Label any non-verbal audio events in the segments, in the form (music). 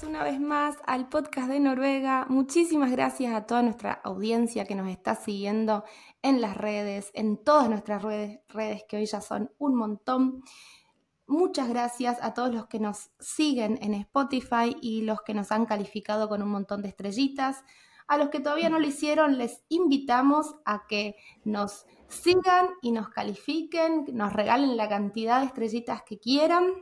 Una vez más al podcast de Noruega. Muchísimas gracias a toda nuestra audiencia que nos está siguiendo en las redes, en todas nuestras redes, redes que hoy ya son un montón. Muchas gracias a todos los que nos siguen en Spotify y los que nos han calificado con un montón de estrellitas. A los que todavía no lo hicieron, les invitamos a que nos sigan y nos califiquen, nos regalen la cantidad de estrellitas que quieran.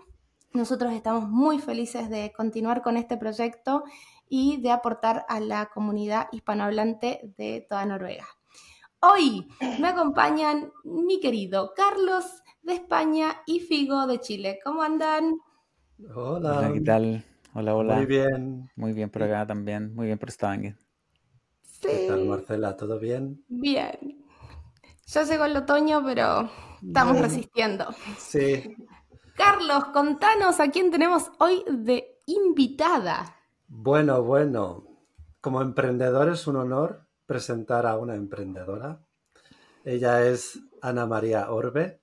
Nosotros estamos muy felices de continuar con este proyecto y de aportar a la comunidad hispanohablante de toda Noruega. Hoy me acompañan mi querido Carlos de España y Figo de Chile. ¿Cómo andan? Hola. Hola, ¿qué tal? Hola, hola. Muy bien. Muy bien por acá también. Muy bien por Stavanger. ¿Qué tal, Sí, Marcela? ¿Todo bien? bien. Ya llegó el otoño, pero estamos resistiendo. Sí. Carlos, contanos a quién tenemos hoy de invitada. Bueno, bueno. Como emprendedor es un honor presentar a una emprendedora. Ella es Ana María Orbe.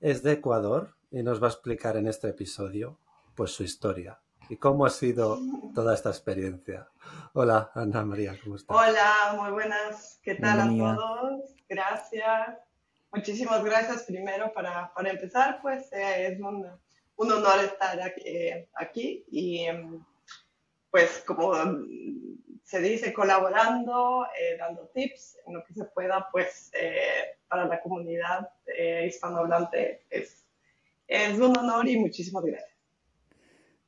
Es de Ecuador y nos va a explicar en este episodio pues su historia y cómo ha sido toda esta experiencia. Hola, Ana María, ¿cómo estás? Hola, muy buenas. ¿Qué tal Bienvenida. a todos? Gracias. Muchísimas gracias primero para, para empezar, pues eh, es un, un honor estar aquí, y em, pues como se dice, colaborando, eh, dando tips en lo que se pueda, pues eh, para la comunidad eh, hispanohablante es, es un honor y muchísimas gracias.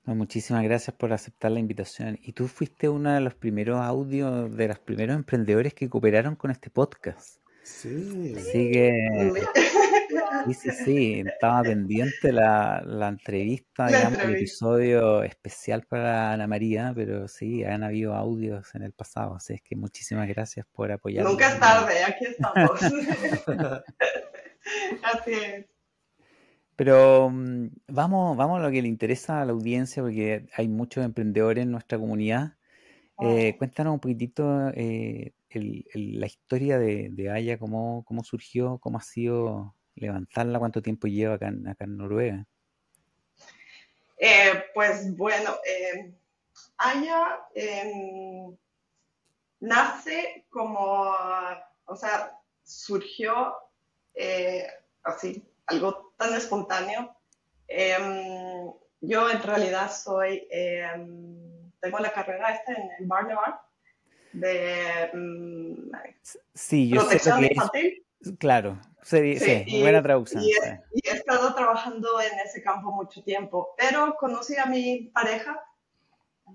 Muchísimas gracias por aceptar la invitación. Y tú fuiste uno de los primeros audios, de los primeros emprendedores que cooperaron con este podcast. Sí. Así que, sí, sí, sí, estaba pendiente la, la entrevista, La digamos, el episodio especial para Ana María, pero sí, han habido audios en el pasado, así es que muchísimas gracias por apoyarnos. Nunca es tarde, aquí estamos. (laughs) Así es. Pero mm, vamos, vamos a lo que le interesa a la audiencia, porque hay muchos emprendedores en nuestra comunidad. Eh, cuéntanos un poquitito eh, el- la historia de, de Aya, cómo, cómo surgió, cómo ha sido levantarla, cuánto tiempo lleva acá en, Noruega. Eh, pues bueno, eh, Aya em, nace como, o sea, surgió eh, así, algo tan espontáneo. Em, yo en realidad soy, em, tengo la carrera esta en, en Barnevall de mm, S- Sí, yo sé que es, infantil. claro, sí, Sí, sí, y- buena traducción. Y he, y he estado trabajando en ese campo mucho tiempo, pero conocí a mi pareja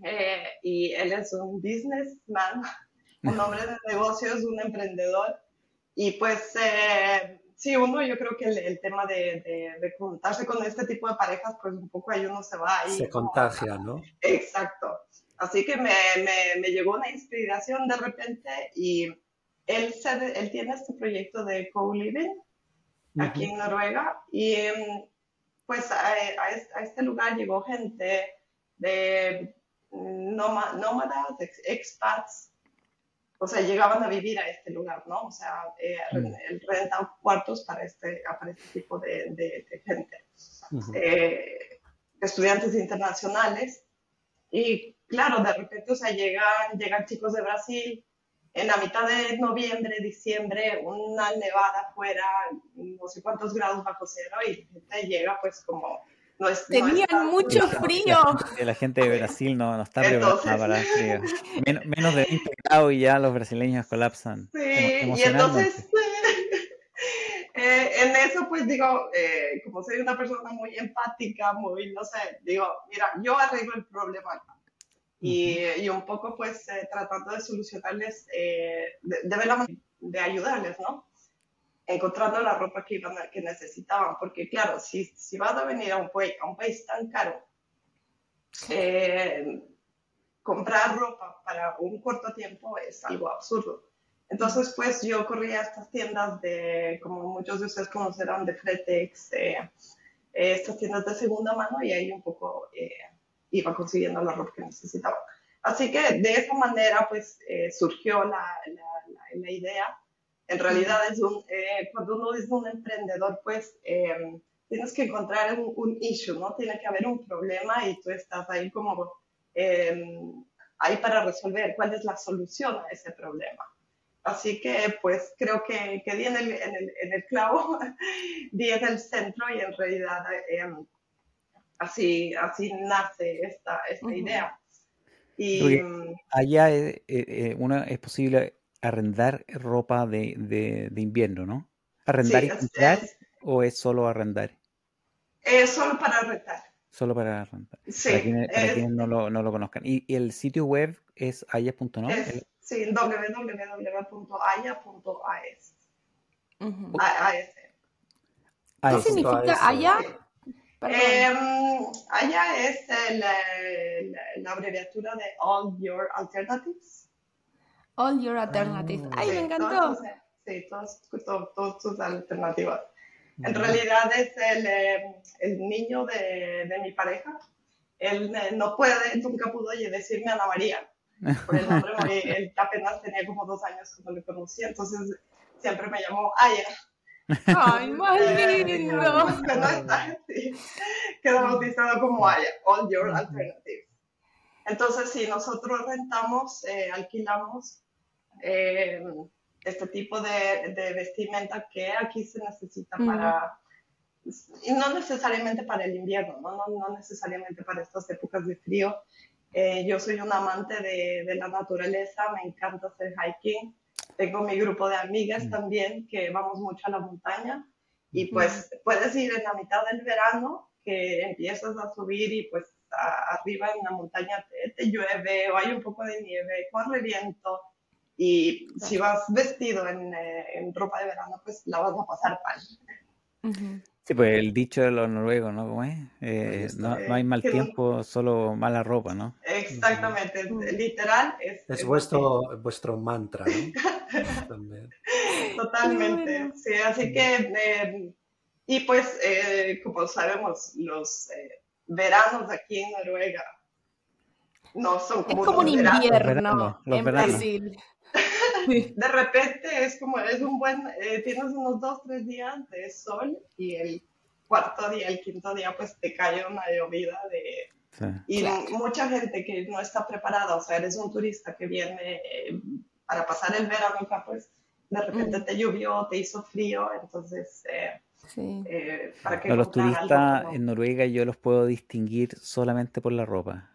eh, y él es un businessman, (laughs) un hombre de negocios, un emprendedor. Y pues eh, sí, uno, yo creo que el, el tema de, de, de juntarse con este tipo de parejas, pues un poco ahí uno se va ahí. Se como- contagia, ¿no? Exacto. Así que me, me, me llegó una inspiración de repente y él, se, él tiene este proyecto de co-living aquí en Noruega y em, pues a, a es- a este lugar llegó gente de nóma- nómadas, ex- expats, o sea, llegaban a vivir a este lugar, ¿no? O sea, eh, él renta cuartos para este, para este tipo de, de- de gente eh, estudiantes internacionales. Y claro, de repente, o sea, llegan, llegan chicos de Brasil en la mitad de noviembre, diciembre, una nevada afuera, no sé cuántos grados bajo cero, y la gente llega pues como... No es, no Tenían está- mucho La frío. gente, la gente de Brasil no, no está preparada para el frío. Men- menos de 20 grados y ya los brasileños colapsan Sí, y entonces (laughs) eh, en eso pues digo, eh, como soy una persona muy empática, muy, no sé, digo, mira, yo arreglo el problema y, y un poco pues eh, tratando de solucionarles, eh, de, de de ayudarles, ¿no? Encontrando la ropa que, iban a- que necesitaban, porque claro, si, si vas a venir a un, país, a un país tan caro, eh, comprar ropa para un corto tiempo es algo absurdo. Entonces, pues yo corría a estas tiendas de, como muchos de ustedes conocerán, de Fretex, eh, estas tiendas de segunda mano y ahí un poco eh, iba consiguiendo la ropa que necesitaba. Así que de esa manera, pues surgió la, la, la, idea. En realidad, es un, cuando uno es un emprendedor, pues tienes que encontrar un, un, issue, ¿no? Tiene que haber un problema y tú estás ahí como em, ahí para resolver cuál es la solución a ese problema. Así que pues creo que, que di en el, en, el, en el, clavo, (laughs) di en el centro y en realidad em, así, así nace esta, esta idea. Y, allá eh, eh, una, es posible arrendar ropa de, de, de invierno, ¿no? Arrendar sí, y comprar. Es, o es solo arrendar? Es solo para rentar. Solo para rentar. Sí. Para quienes, para quienes no, lo, no, lo, conozcan. ¿Y, y el sitio web es aya.no? Sí, www.aya.as. Uh -huh. AS. ¿Qué significa Aya? Eh, Aya es la, la, la, abreviatura de All Your Alternatives. All Your Alternatives. Ay, sí, me encantó. Todos, sí, todas todos tus alternativas. En realidad es el, eh, el niño de, de, mi pareja. Él no puede, nunca pudo decirme Ana María. Por el nombre, (laughs) él apenas tenía como dos años cuando le conocí, entonces siempre me llamó Aya. ¡Ay, más lindo! Que no está, sí. Quedó bautizado como Aya, All Your Alternatives. Entonces, si nosotros rentamos, eh, alquilamos, eh, este tipo de, de, vestimenta que aquí se necesita para, y no necesariamente para el invierno, ¿no? No, no necesariamente para estas épocas de frío. Eh, yo soy un amante de, de, la naturaleza, me encanta hacer hiking. Tengo mi grupo de amigas mm. también que vamos mucho a la montaña y pues puedes ir en la mitad del verano que empiezas a subir y pues a, arriba en la montaña te, te, llueve o hay un poco de nieve, corre viento y si vas vestido en, eh, en, ropa de verano, pues la vas a pasar mal. Uh -huh. Sí, pues el dicho de los noruegos, ¿no? ¿Cómo es? Eh, no, no, hay mal tiempo, solo mala ropa, ¿no? Exactamente, literal. Es, es, es vuestro, es... vuestro mantra, ¿no? (laughs) Totalmente, sí, así que, eh, y pues, eh, como sabemos, los eh, veranos aquí en Noruega no son como, es como un invierno los en Brasil. (laughs) de repente es como, es un buen, eh, tienes unos dos, tres días de sol y el cuarto día, el quinto día, pues te cae una llovida de... Sí. Y claro. mucha gente que no está preparada, o sea, eres un turista que viene eh, para pasar el verano acá, pues de repente mm. te llovió, te hizo frío, entonces... Eh, Sí. Eh, para que los turistas en Noruega yo los puedo distinguir solamente por la ropa.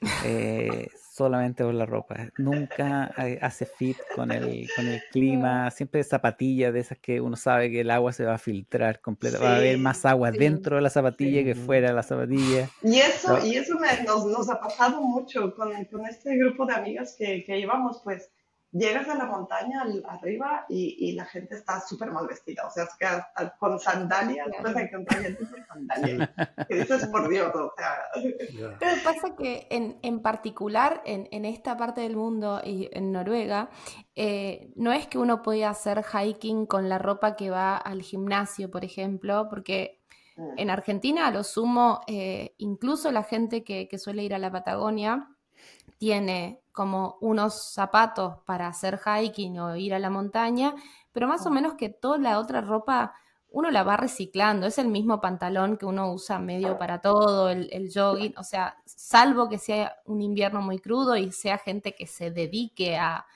(laughs) Eh, solamente por la ropa. Nunca hace fit con el, con el clima. Siempre zapatillas de esas que uno sabe que el agua se va a filtrar completa. Sí, va a haber más agua sí, dentro de la zapatilla sí. que fuera de la zapatilla. Y eso, no. y eso me, nos, nos, ha pasado mucho con, con, este grupo de amigas que, que íbamos, pues llegas a la montaña al, arriba y, y, la gente está súper mal vestida. O sea, es que hasta con sandalias puedes encontrar gente con sandalias. que dices, por Dios, o sea. Pero pasa que en, en particular en, en, esta parte del mundo y en Noruega, eh, no es que uno pueda hacer hiking con la ropa que va al gimnasio, por ejemplo, porque en Argentina, a lo sumo, eh, incluso la gente que, que suele ir a la Patagonia tiene como unos zapatos para hacer hiking o ir a la montaña, pero más o menos que toda la otra ropa uno la va reciclando, es el mismo pantalón que uno usa medio para todo, el, el jogging, o sea, salvo que sea un invierno muy crudo y sea gente que se dedique a,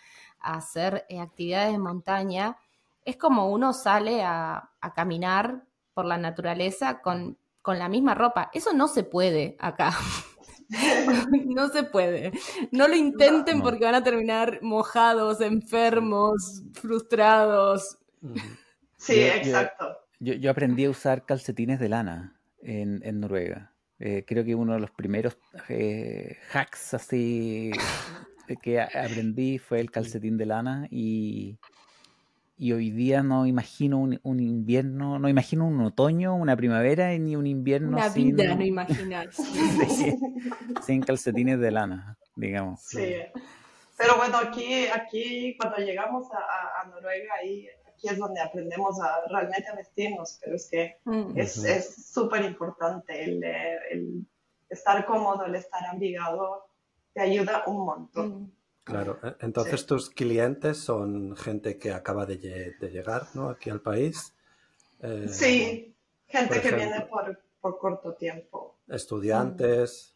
a hacer eh, actividades de montaña, es como uno sale a, a caminar por la naturaleza con, con la misma ropa. Eso no se puede acá. (laughs) (laughs) no se puede. No lo intenten no, no. porque van a terminar mojados, enfermos, frustrados. Sí, exacto. Yo, yo, aprendí a usar calcetines de lana en, en Noruega. Eh, creo que uno de los primeros eh, hacks así que aprendí fue el calcetín de lana y, y hoy día no imagino un, un, invierno, no imagino un otoño, una primavera ni un invierno una sin, vida no sin, (laughs) sin calcetines de lana. digamos. Sí. Pero bueno, aquí, aquí cuando llegamos a, Noruega, ahí, aquí es donde aprendemos a realmente a vestirnos, pero es que mm. es súper importante el, el, estar cómodo, el estar abrigado, te ayuda un montón. Mm. Claro, e, entonces tus clientes son gente que acaba de, llegar ¿no? aquí al país. Eh, sí, gente que viene por, por, corto tiempo. Estudiantes,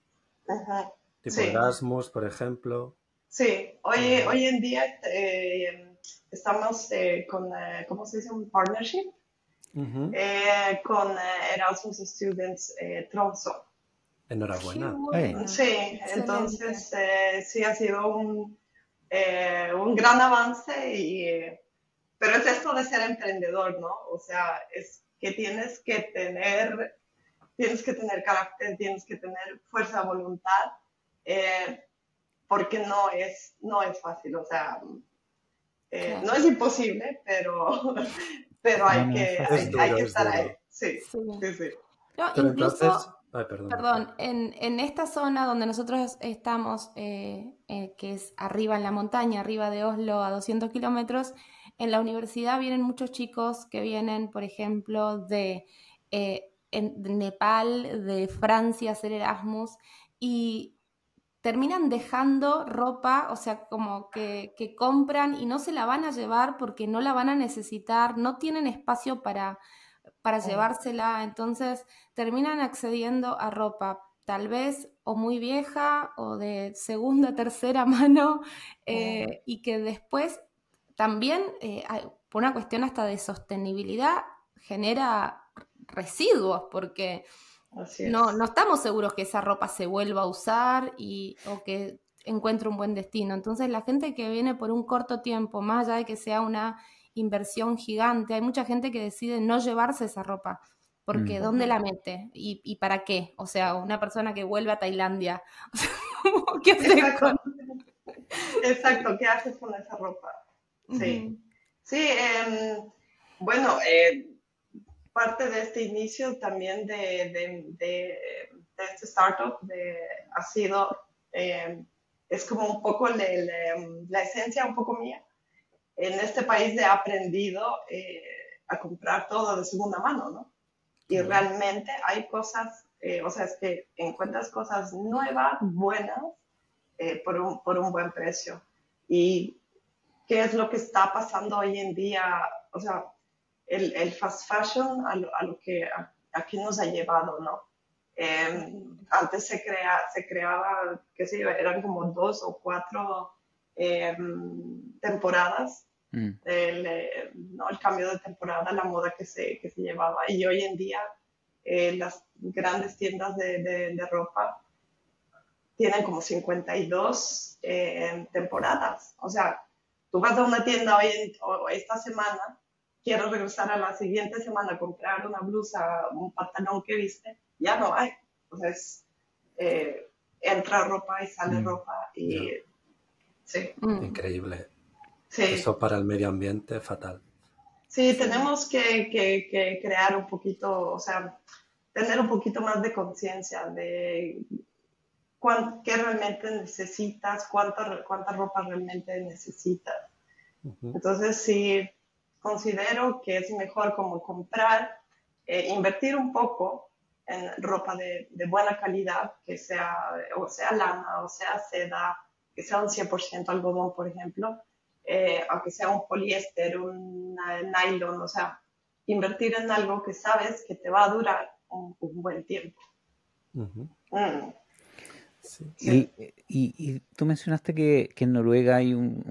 tipo Erasmus, por ejemplo. Sí, hoy, hoy en día eh, estamos eh, con, ¿cómo se dice? Un partnership con Erasmus Students Tromso. Enhorabuena. Sí, entonces eh, sí ha sido un, eh, un gran avance, y, pero es esto de ser emprendedor, ¿no? O sea, es que tienes que tener, tienes que tener carácter, tienes que tener fuerza de voluntad, eh, porque no es, no es fácil, o sea, no es imposible, pero, (laughs) pero hay, que, hay, que estar ahí. Sí, sí, sí. incluso... perdón, en, en, esta zona donde nosotros estamos, eh, eh, que es arriba en la montaña, arriba de Oslo, a 200 kilómetros, en la universidad vienen muchos chicos que vienen, por ejemplo, de, eh, Nepal, de Francia, a hacer Erasmus, y terminan dejando ropa, o sea, como que, que compran y no se la van a llevar porque no la van a necesitar, no tienen espacio para para llevársela, entonces terminan accediendo a ropa tal vez o muy vieja o de segunda, (laughs) tercera mano eh, y que después también eh, por una cuestión hasta de sostenibilidad genera residuos porque no, no estamos seguros que esa ropa se vuelva a usar y, o que encuentre un buen destino. Entonces la gente que viene por un corto tiempo, más allá de que sea una inversión gigante. Hay mucha gente que decide no llevarse esa ropa, porque mm. ¿dónde la mete? ¿Y, para qué? O sea, una persona que vuelve a Tailandia, (laughs) ¿qué hace con... Exacto, ¿qué haces con esa ropa? Sí, sí, em, bueno, eh, parte de este inicio también de, de, este startup ha sido, em, es como un poco la esencia un poco mía, en este país he aprendido eh, a comprar todo de segunda mano, ¿no? Y realmente hay cosas, eh, o sea, es que encuentras cosas nuevas, buenas, eh, por, un, por, un, buen precio. Y qué es lo que está pasando hoy en día, o sea, el, el fast fashion a lo, a lo que aquí nos ha llevado, ¿no? Em, antes se, crea, se creaba, qué sé yo, eran como dos o cuatro em, temporadas Mm. El, eh, ¿no? el, cambio de temporada, la moda que se, que se llevaba. Y hoy en día eh, las grandes tiendas de, de, ropa tienen como 52 eh, temporadas. O sea, tú vas a una tienda hoy esta semana, quiero regresar a la siguiente semana a comprar una blusa, un pantalón que viste, ya no hay. Entonces, entra ropa y sale mm. ropa y... Sí. Mm. Increíble. Eso para el medio ambiente fatal. Sí, tenemos que, que, crear un poquito, o sea, tener un poquito más de conciencia de qué realmente necesitas, cuánta, cuánta ropa realmente necesitas. Entonces, sí, considero que es mejor como comprar, eh, invertir un poco en ropa de, de, buena calidad, que sea, o sea lana, o sea seda, que sea un 100% algodón, por ejemplo, eh, aunque sea un poliéster, un nylon, o sea, invertir en algo que sabes que te va a durar un, buen tiempo. Mm. Y, tú mencionaste que, en Noruega hay un,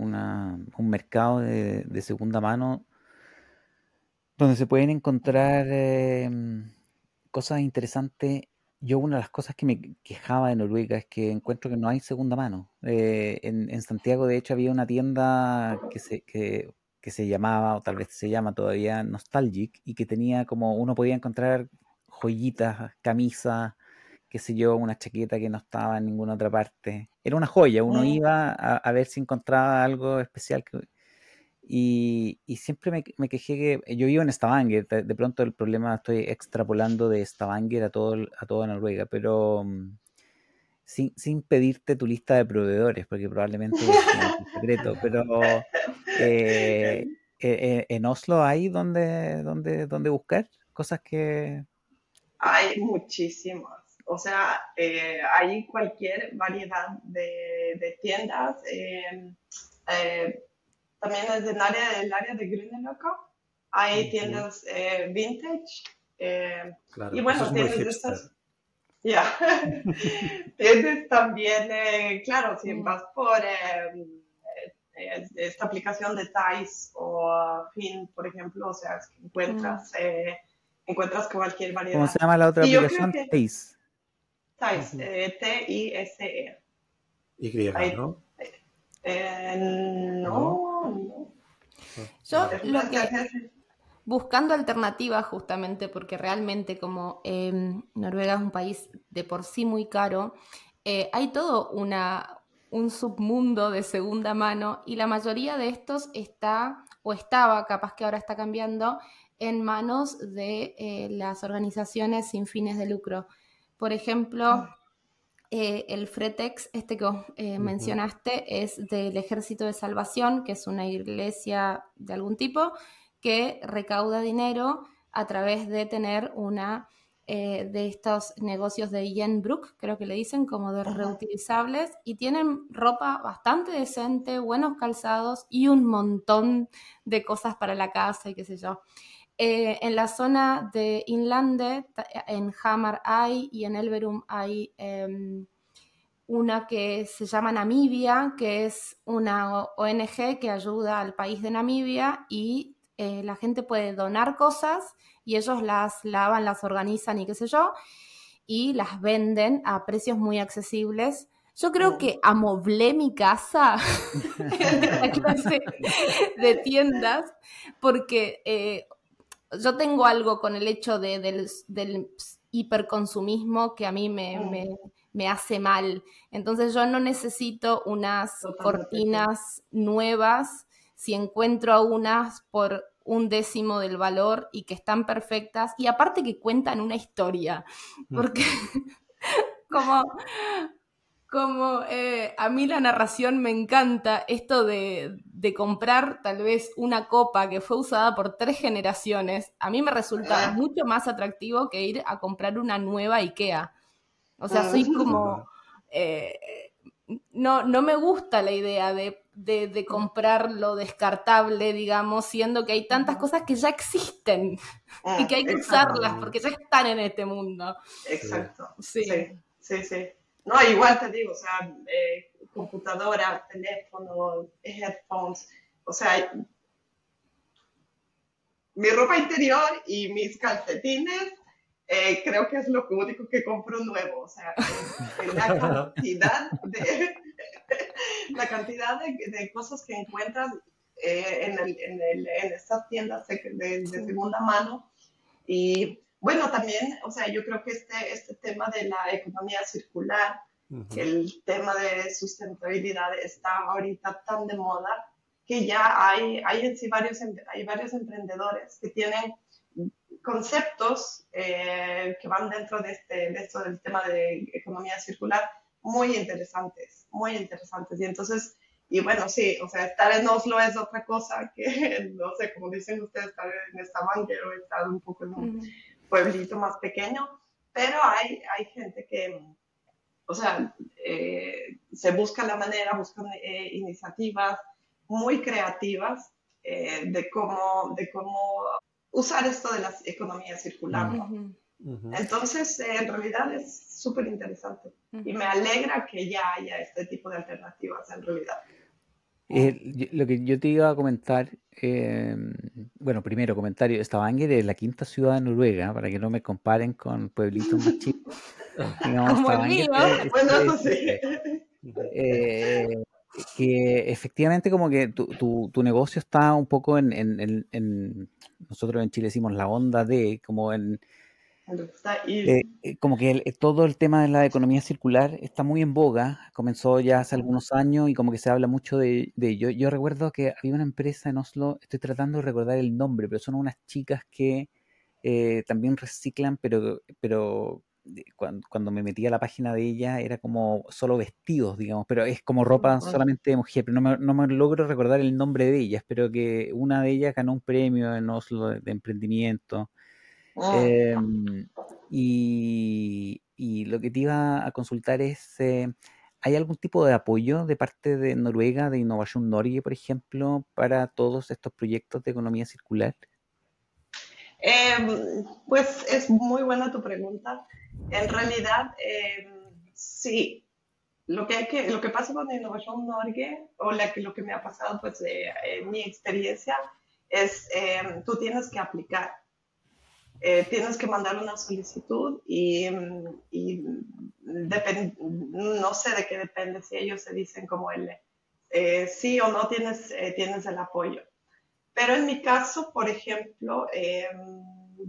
mercado de, segunda mano donde se pueden encontrar eh, cosas interesantes yo una de las cosas que me quejaba de Noruega es que encuentro que no hay segunda mano. Eh, en, Santiago, de hecho, había una tienda que se, que, se llamaba, o tal vez se llama todavía, Nostalgic, y que tenía como, uno podía encontrar joyitas, camisas, qué sé yo, una chaqueta que no estaba en ninguna otra parte. Era una joya, uno mm. iba a, a, ver si encontraba algo especial que, y, siempre me, quejé que yo vivo en Stavanger, de, pronto el problema estoy extrapolando de Stavanger a todo, a toda Noruega, pero mm, sin, sin pedirte tu lista de proveedores, porque probablemente es un secreto, (laughs) pero eh, eh, eh, en Oslo hay donde, donde, donde buscar cosas que... Hay muchísimas. O sea, hay cualquier variedad de, tiendas. También es del área, del área de Grüneloco. Hay tiendas vintage. y bueno, tiendas de estas ya. (laughs) Tienes también, eh, claro, si vas por eh, eh, esta aplicación de TICE o Fin, por ejemplo, o sea, encuentras, encuentras cualquier variedad. ¿Cómo se llama la otra aplicación? TICE. TICE, T-I-S-E. Y, ¿no? no, no. Yo lo que buscando alternativas justamente porque realmente como em, Noruega es un país de por sí muy caro, eh, hay todo una, un submundo de segunda mano y la mayoría de estos está o estaba, capaz que ahora está cambiando, en manos de eh, las organizaciones sin fines de lucro. Por ejemplo, ah. Eh, el Fretex, este que mencionaste, es del Ejército de Salvación, que es una iglesia de algún tipo, que recauda dinero a través de tener una eh, de estos negocios de Jenbrook, creo que le dicen, como de reutilizables, y tienen ropa bastante decente, buenos calzados y un montón de cosas para la casa y qué sé yo. Eh, en la zona de Inlande, en Hamar hay y en Elverum hay em, una que se llama Namibia, que es una ONG que ayuda al país de Namibia y eh, la gente puede donar cosas y ellos las lavan, las organizan y qué sé yo, y las venden a precios muy accesibles. Yo creo que amoblé mi casa (laughs) la clase de tiendas porque eh, yo tengo algo con el hecho de, del, hiperconsumismo que a mí me, me, me, hace mal. Entonces yo no necesito unas cortinas nuevas. Si encuentro unas por un décimo del valor y que están perfectas y aparte que cuentan una historia, porque (laughs) como, como eh, a mí la narración me encanta, esto de, comprar tal vez una copa que fue usada por tres generaciones, a mí me resulta mucho más atractivo que ir a comprar una nueva IKEA. O sea, soy como... Eh, no, no me gusta la idea de de, comprar lo descartable, digamos, siendo que hay tantas cosas que ya existen y que hay que usarlas porque ya están en este mundo. Exacto. Sí. sí, sí, No, igual te digo, o sea, eh, computadora, teléfono, headphones, o sea, mi ropa interior y mis calcetines eh, creo que es lo único que compro nuevo, o sea, (laughs) (laughs) la cantidad de, la cantidad de, cosas que encuentras eh, en, el, en, el, en, estas tiendas de, segunda mano. Y bueno, también, o sea, yo creo que este, este tema de la economía circular, el tema de sustentabilidad está ahorita tan de moda que ya hay, hay en sí varios, hay varios emprendedores que tienen conceptos eh, que van dentro de, este, de esto del tema de economía circular muy interesantes, muy interesantes. Y entonces, y bueno, sí, o sea, estar en Oslo es otra cosa que, (laughs) no sé, como dicen ustedes, estar en Stavanger o estar un poco en un pueblito más pequeño, pero hay, hay gente que, o sea, eh, se busca la manera, buscan eh, iniciativas muy creativas de, cómo, de cómo usar esto de la economía circular. Entonces, eh, en realidad es súper interesante y me alegra que ya haya este tipo de alternativas en realidad. Eh, lo que yo te iba a comentar, em, bueno, primero comentario, Stavanger es la quinta ciudad de Noruega, para que no me comparen con pueblitos más chicos. (laughs) Como el mío. (laughs) bueno, sí. Eh, que efectivamente como que tu, tu, negocio está un poco en, en, en, nosotros en Chile decimos la onda de, como en... Eh, eh, como que todo el tema de la economía circular está muy en boga, comenzó ya hace algunos años y como que se habla mucho de, ello. Yo recuerdo que había una empresa en Oslo, estoy tratando de recordar el nombre, pero son unas chicas que eh, también reciclan, pero, pero cuando, me metí a la página de ella era como solo vestidos, digamos, pero es como ropa solamente de mujer, pero no me, no me logro recordar el nombre de ella, espero que una de ellas ganó un premio en Oslo de, emprendimiento. Ah. Em, y, y, lo que te iba a consultar es, eh, ¿hay algún tipo de apoyo de parte de Noruega, de Innovación Norge, por ejemplo, para todos estos proyectos de economía circular? Em, pues es muy buena tu pregunta. En realidad, em, sí. Lo que, hay que, lo que pasa con Innovación Norge, o la, lo que me ha pasado, pues, en mi experiencia, es eh, tú tienes que aplicar. Eh, tienes que mandar una solicitud y, y no sé de qué depende si ellos se dicen como el eh, sí o no tienes, tienes el apoyo. Pero en mi caso, por ejemplo, em,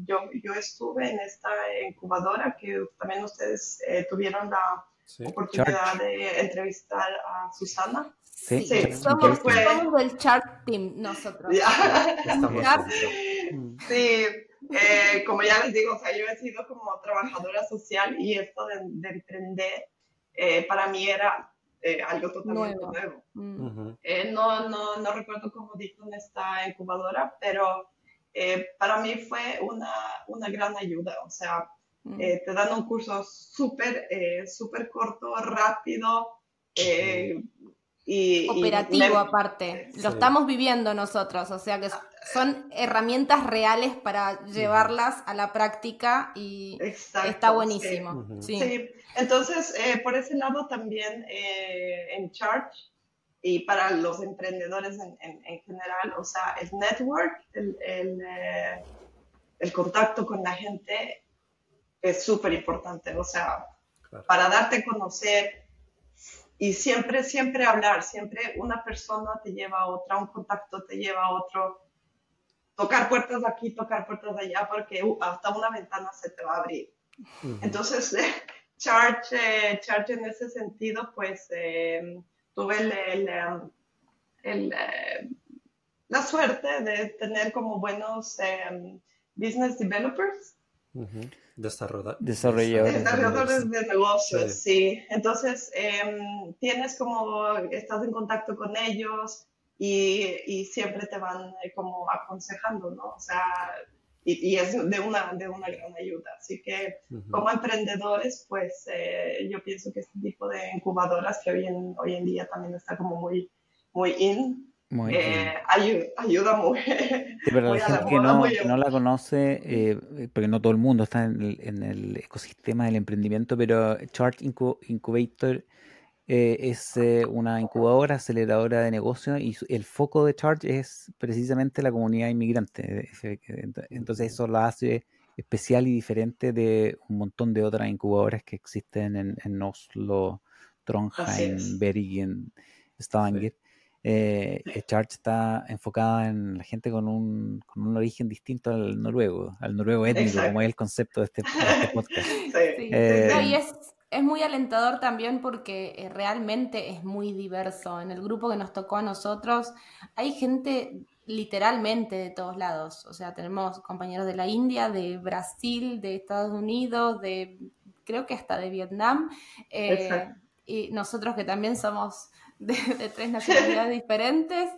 yo, yo, estuve en esta incubadora que también ustedes eh, tuvieron la oportunidad de entrevistar a Susana. Sí, Somos, del Chart Team nosotros. (laughs) sí, eh, como ya les digo, o sea, yo he sido como trabajadora social y esto de, de emprender eh, para mí era eh, algo totalmente nuevo. Mm. Eh, no, no, no, recuerdo cómo dijo en esta incubadora, pero eh, para mí fue una, una, gran ayuda. O sea, mm. te dan un curso súper súper corto, rápido. Y, Operativo aparte. Lo estamos viviendo nosotros, o sea que son herramientas reales para llevarlas a la práctica y está buenísimo. sí. Entonces, eh, por ese lado también eh, en Charge y para los emprendedores en, general, o sea, el network, el, eh, el, contacto con la gente es súper importante, o sea, para darte a conocer y siempre, siempre hablar, siempre una persona te lleva a otra, un contacto te lleva a otro, tocar puertas aquí, tocar puertas allá, porque uh, hasta una ventana se te va a abrir. Entonces, (laughs) Charge, eh, Charge en ese sentido, pues eh, tuve el, el, eh, la suerte de tener como buenos business developers. Desarrolladores. Desarrolladores de negocios, sí. Entonces, em, tienes como, estás en contacto con ellos y, y siempre te van como aconsejando, ¿no? O sea, y, es de una, de una gran ayuda. Así que como emprendedores, pues eh, yo pienso que este tipo de incubadoras que hoy en, hoy en día también está como muy, muy in, eh, ayuda, muy. (laughs) pero la gente que no, no, la conoce, eh, porque no todo el mundo está en el, en el ecosistema del emprendimiento, pero Chart Incubator eh, es eh, una incubadora, aceleradora de negocios y el foco de Charge es precisamente la comunidad inmigrante. Entonces eso la hace especial y diferente de un montón de otras incubadoras que existen en, Oslo, Trondheim, Bergen, Stavanger. Charge está enfocada en la gente con un, con un origen distinto al noruego, al noruego étnico, como es el concepto de este, (laughs) este podcast. Sí. y es es muy alentador también porque eh, realmente es muy diverso. En el grupo que nos tocó a nosotros hay gente literalmente de todos lados. O sea, tenemos compañeros de la India, de Brasil, de Estados Unidos, de creo que hasta de Vietnam. Eh, y nosotros que también somos de, tres nacionalidades diferentes.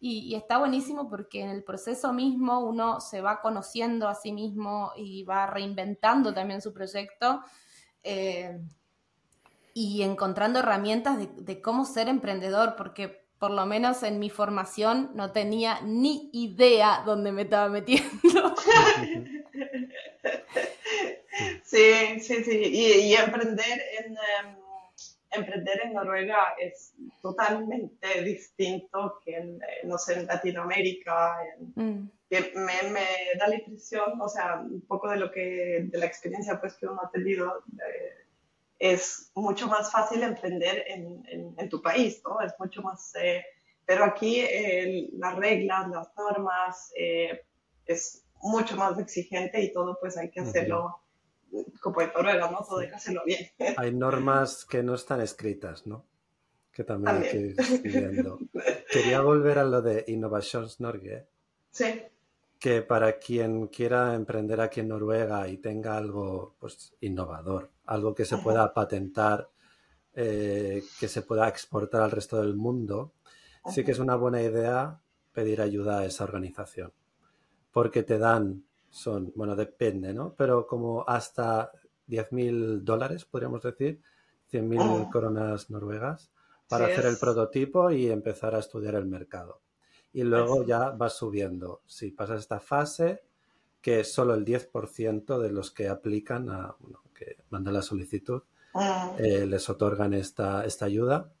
Y, está buenísimo porque en el proceso mismo uno se va conociendo a sí mismo y va reinventando también su proyecto. Eh, y encontrando herramientas de, cómo ser emprendedor, porque por lo menos en mi formación no tenía ni idea dónde me estaba metiendo. (laughs) Sí, sí, sí. Y, emprender en em, emprender en Noruega es totalmente distinto que en, eh, no sé, en Latinoamérica. Mm. que me, me, da la impresión, o sea, un poco de lo que, de la experiencia pues que uno ha tenido es mucho más fácil emprender en, en, tu país, ¿no? Es mucho más... Eh, pero aquí las reglas, las normas, eh, es mucho más exigente y todo pues hay que hacerlo como hay que hacerlo bien. (laughs) Hay normas que no están escritas, ¿no? Que también, hay que ir (laughs) Quería volver a lo de Innovations Norge. Sí. que para quien quiera emprender aquí en Noruega y tenga algo pues, innovador, algo que se pueda patentar, eh, que se pueda exportar al resto del mundo, sí que es una buena idea pedir ayuda a esa organización. Porque te dan, son, bueno, depende, ¿no? Pero como hasta 10.000 dólares, podríamos decir, 100.000 coronas noruegas, para hacer el prototipo y empezar a estudiar el mercado y luego ya vas subiendo. Si pasas esta fase, que solo el 10% de los que aplican, a, bueno, que mandan la solicitud, ah. eh, les otorgan esta, esta ayuda.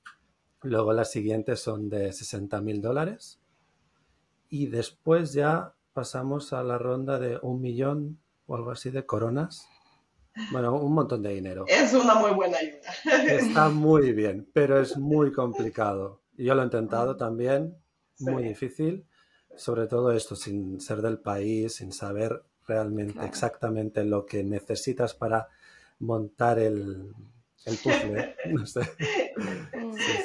Luego las siguientes son de 60 mil dólares. Y después ya pasamos a la ronda de un millón o algo así de coronas. Bueno, un montón de dinero. Es una muy buena ayuda. (laughs) Está muy bien, pero es muy complicado. Yo lo he intentado también muy difícil, sobre todo esto sin ser del país, sin saber realmente exactamente lo que necesitas para montar el, el puzzle. No sé. (laughs)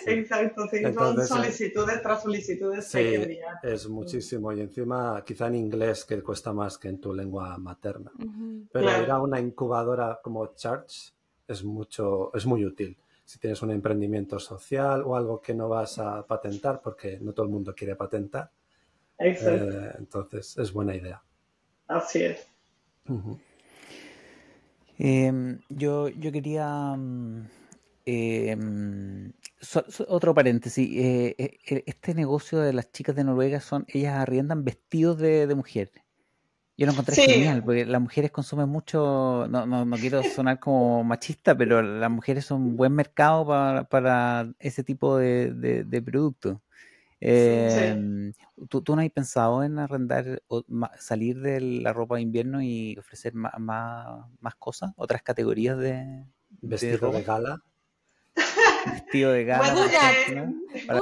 Exacto, sí, son eh, solicitudes tras solicitudes. Sí, es muchísimo. Y encima, quizá en inglés, que cuesta más que en tu lengua materna. Pero ir a una incubadora como Charge es, mucho, es muy útil si tienes un emprendimiento social o algo que no vas a patentar, porque no todo el mundo quiere patentar. Eh, entonces, es buena idea. Así es. Em, yo, yo quería... Otro paréntesis. Eh, eh, este negocio de las chicas de Noruega son, ellas arriendan vestidos de, de mujer. Yo lo encontré genial, porque las mujeres consumen mucho, no, no, no, quiero (laughs) sonar como machista, pero las mujeres son un buen mercado para, para ese tipo de, de, productos. Em, ¿tú, ¿tú, no has pensado en arrendar, o salir de la ropa de invierno y ofrecer más, más, más cosas, otras categorías de, vestido de gala? Vestido de gala.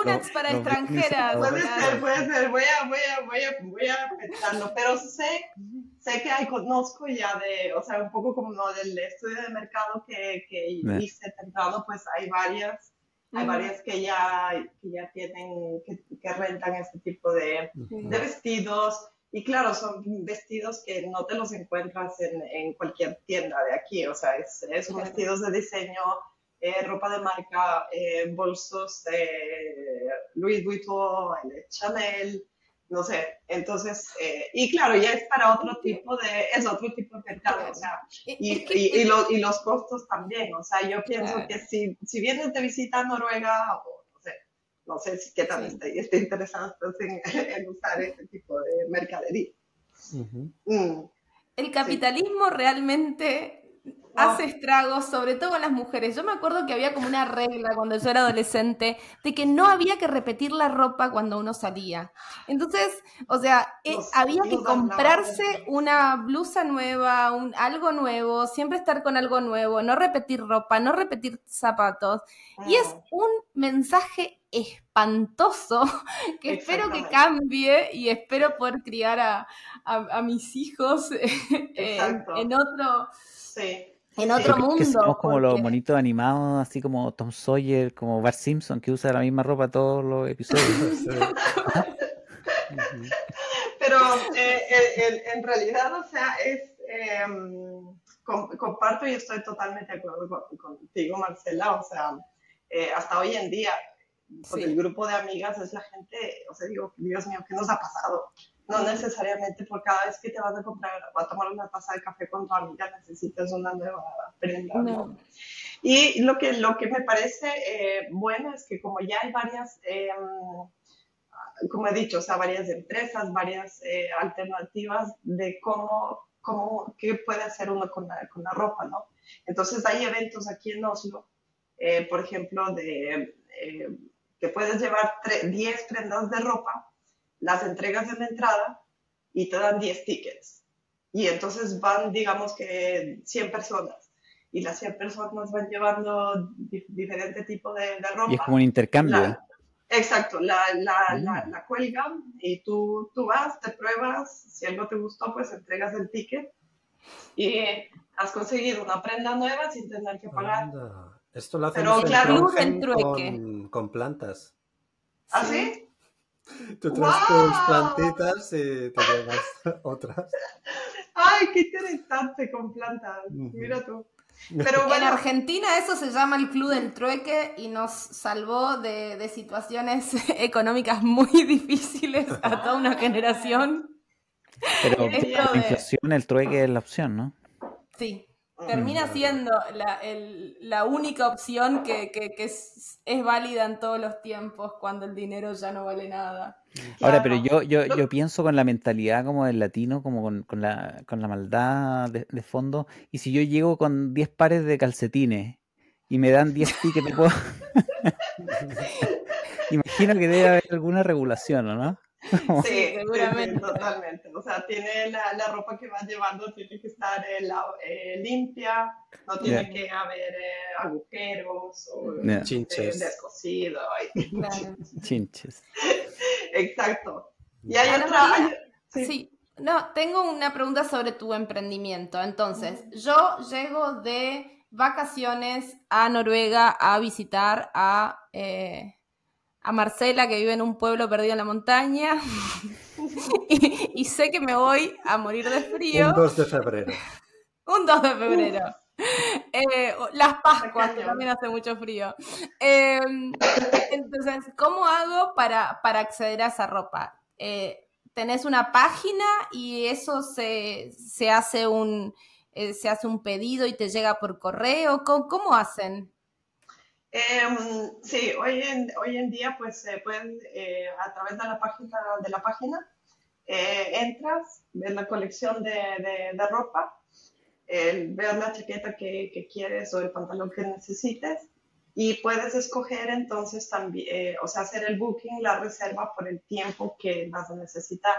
Unas para, extranjeras. Puede ser, puede ser. Voy a, voy a, voy a, voy a pensarlo. Pero sé, sé que hay, conozco ya de, o sea, un poco como del estudio de mercado que, que hice temprano, pues hay varias. Hay varias que ya, que ya tienen, que, que rentan este tipo de, de vestidos. Y claro, son vestidos que no te los encuentras en, en cualquier tienda de aquí, o sea, es, es vestidos de diseño eh, ropa de marca, eh, bolsos de Louis Vuitton, Chanel, no sé. Entonces, eh, y claro, ya es para otro tipo de, es otro tipo de mercado, o sea, y, y, y, los costos también, o sea, yo pienso que si, si vienes de visita a Noruega, no sé, no sé si qué tal esté, esté interesado en, (laughs) en, usar este tipo de mercadería. Mm. El capitalismo realmente hace estragos, sobre todo en las mujeres. Yo me acuerdo que había como una regla cuando yo era adolescente de que no había que repetir la ropa cuando uno salía. Entonces, o sea, eh, había que comprarse una blusa nueva, un, algo nuevo, siempre estar con algo nuevo, no repetir ropa, no repetir zapatos. Y es un mensaje espantoso (laughs) que espero que cambie y espero poder criar a, mis hijos (laughs) en otro... Sí en otro mundo. somos como los monitos animados, así como Tom Sawyer, como Bart Simpson, que usa la misma ropa todos los episodios. (laughs) (laughs) Pero eh, en realidad, o sea, es. Em, comparto y estoy totalmente de acuerdo contigo, Marcela. O sea, eh, hasta hoy en día, con el grupo de amigas es la gente, o sea, digo, Dios mío, ¿qué nos ha pasado? No necesariamente por cada vez que te vas a comprar o a tomar una taza de café con tu amiga necesitas una nueva prenda. Y lo que, lo que me parece eh, bueno es que como ya hay varias, em, como he dicho, o sea, varias empresas, varias eh, alternativas de cómo, cómo, qué puede hacer uno con la, con la ropa, ¿no? Entonces hay eventos aquí en Oslo, eh, por ejemplo, de que puedes llevar 10 prendas de ropa las entregas en la entrada y te dan 10 tickets. Y entonces van, digamos que 100 personas. Y las 100 personas van llevando diferente tipo de, ropa. Y es como un intercambio. exacto, la, la, la, mm. la, cuelgan y tú, tú vas, te pruebas, si algo te gustó, pues entregas el ticket y has conseguido una prenda nueva sin tener que pagar. Esto lo hacen Pero, claro, con, con, plantas. ¿Ah, sí? Tú traes tus plantitas y te llevas (laughs) otras. Ay, qué interesante con plantas. Mira tú. (laughs) Pero bueno, en Argentina eso se llama el Club del Trueque y nos salvó de, de situaciones (laughs) económicas muy difíciles a toda una generación. Pero la inflación, el trueque es la opción, ¿no? Sí, termina siendo la, la única opción que, que, que es, es, válida en todos los tiempos cuando el dinero ya no vale nada. Ahora, pero yo, yo, yo pienso con la mentalidad como del latino, como con, con, la, con la maldad de, de, fondo, y si yo llego con 10 pares de calcetines y me dan 10 tickets, puedo... (laughs) imagino que debe haber alguna regulación, ¿no? (laughs) Sí, seguramente. totalmente. O sea, tiene la, la, ropa que vas llevando, tiene que estar eh, eh, limpia, no tiene que haber eh, agujeros o yeah. chinches. descosido. (laughs) Chinches. Exacto. Y hay otra. Hay, sí. sí. No, tengo una pregunta sobre tu emprendimiento. Entonces, yo llego de vacaciones a Noruega a visitar a eh, a Marcela, que vive en un pueblo perdido en la montaña, (laughs) y, y, sé que me voy a morir de frío. Un 2 de febrero. (laughs) un 2 de febrero. Eh, las Pascuas, que también hace mucho frío. Eh, entonces, ¿cómo hago para, para, acceder a esa ropa? Eh, ¿Tenés una página y eso se, se hace un se hace un pedido y te llega por correo? ¿Cómo, cómo hacen? Eh, sí, hoy en, hoy en día pues se pueden, eh, a través de la página, de la página eh, entras, ves la colección de, de, de ropa, ves la chaqueta que, que, quieres o el pantalón que necesites y puedes escoger entonces también, eh, o sea, hacer el booking, la reserva por el tiempo que vas a necesitar.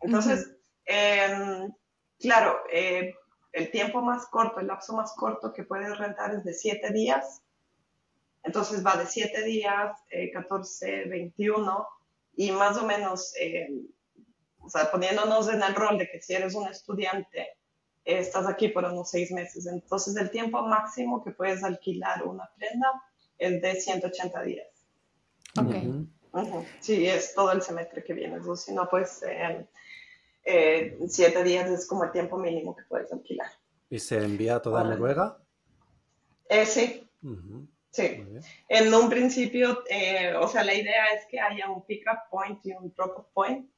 Entonces, uh -huh. claro, eh, el tiempo más corto, el lapso más corto que puedes rentar es de siete días entonces va de 7 días, eh, 14, 21, y más o menos, eh, o sea, poniéndonos en el rol de que si eres un estudiante, eh, estás aquí por unos 6 meses. Entonces el tiempo máximo que puedes alquilar una prenda es de 180 días. Ok. Uh -huh. Sí, es todo el semestre que vienes, o si no, pues 7 días es como el tiempo mínimo que puedes alquilar. ¿Y se envía a toda Noruega? sí. Uh -huh. Sí, en un principio, eh, o sea, la idea es que haya un pick-up point y un drop-off point.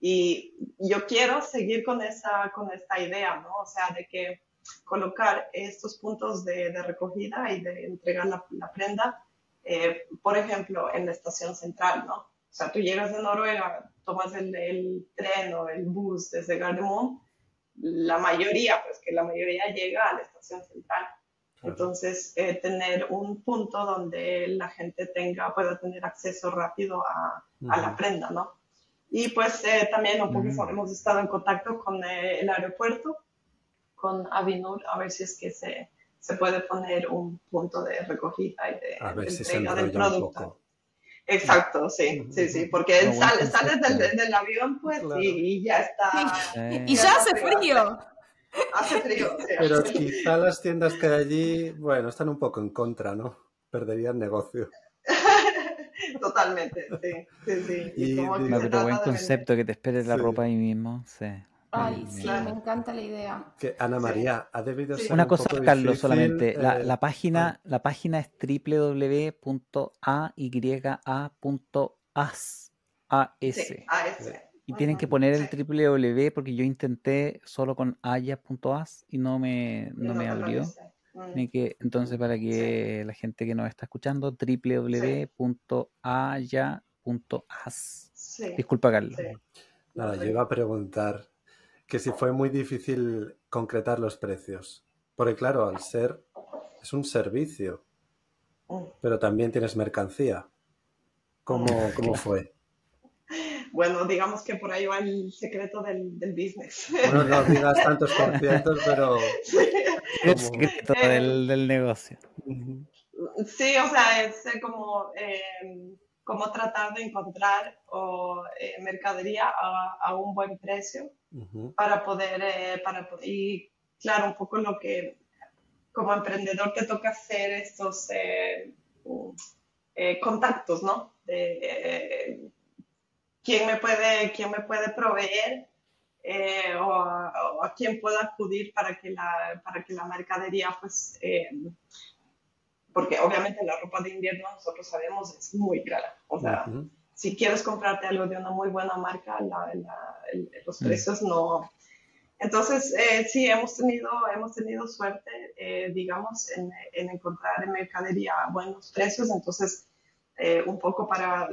Y yo quiero seguir con, esa, con esta idea, ¿no? O sea, de que colocar estos puntos de, de recogida y de entregar la, la prenda, eh, por ejemplo, en la estación central, ¿no? O sea, tú llegas de Noruega, tomas el, el tren o el bus desde Gardermoen, la mayoría, pues que la mayoría llega a la estación central entonces, eh, tener un punto donde la gente tenga, pueda tener acceso rápido a, uh -huh. a la prenda, ¿no? Y pues eh, también un poco uh -huh. hemos estado en contacto con eh, el aeropuerto, con Avinur, a ver si es que se, se puede poner un punto de recogida y de, a ver de si se entrega del producto. Exacto, sí, sí, sí, porque no, sales, sales del, del, avión pues claro. y, y, ya está. Y, y ya hace frío. Hace frío. Sí, Pero quizá las tiendas que hay allí, bueno, están un poco en contra, ¿no? Perderían negocio. (laughs) Totalmente, sí, sí, sí. Y, no, pero buen concepto que te esperes la sí. ropa ahí mismo, sí. Ay, sí, claro. me encanta la idea. Que Ana María, sí. ha debido ser Una un cosa, poco Carlos, difícil, solamente. La, eh, la, página, la página es www.ayga.as. AS. Sí, AS. Y tienen que poner el www porque yo intenté solo con aya.as y no me, no, no me abrió. Mm. Que, entonces, para que sí. la gente que nos está escuchando, www.aya.as. Sí. Disculpa, Carlos. Sí. Nada, yo iba a preguntar que si fue muy difícil concretar los precios. Porque claro, al ser, es un servicio, mm. pero también tienes mercancía. ¿Cómo, cómo fue? Bueno, digamos que por ahí va el secreto del, del business. Bueno, no digas tantos por cientos, pero... Sí. El secreto eh, del, del, negocio. Sí, o sea, es como, eh, como tratar de encontrar o, eh, mercadería a, a, un buen precio uh -huh. para poder, eh, para, y claro, un poco lo que como emprendedor te toca hacer estos eh, contactos, ¿no? De, quién me puede, quién me puede proveer eh, o, a quién puedo acudir para que la, para que la mercadería, pues, eh, porque obviamente la ropa de invierno nosotros sabemos es muy cara. O sea, si quieres comprarte algo de una muy buena marca, los mm. precios no... Entonces, eh, sí, hemos tenido, hemos tenido suerte, digamos, en, en, encontrar en mercadería buenos precios. Entonces, un poco para,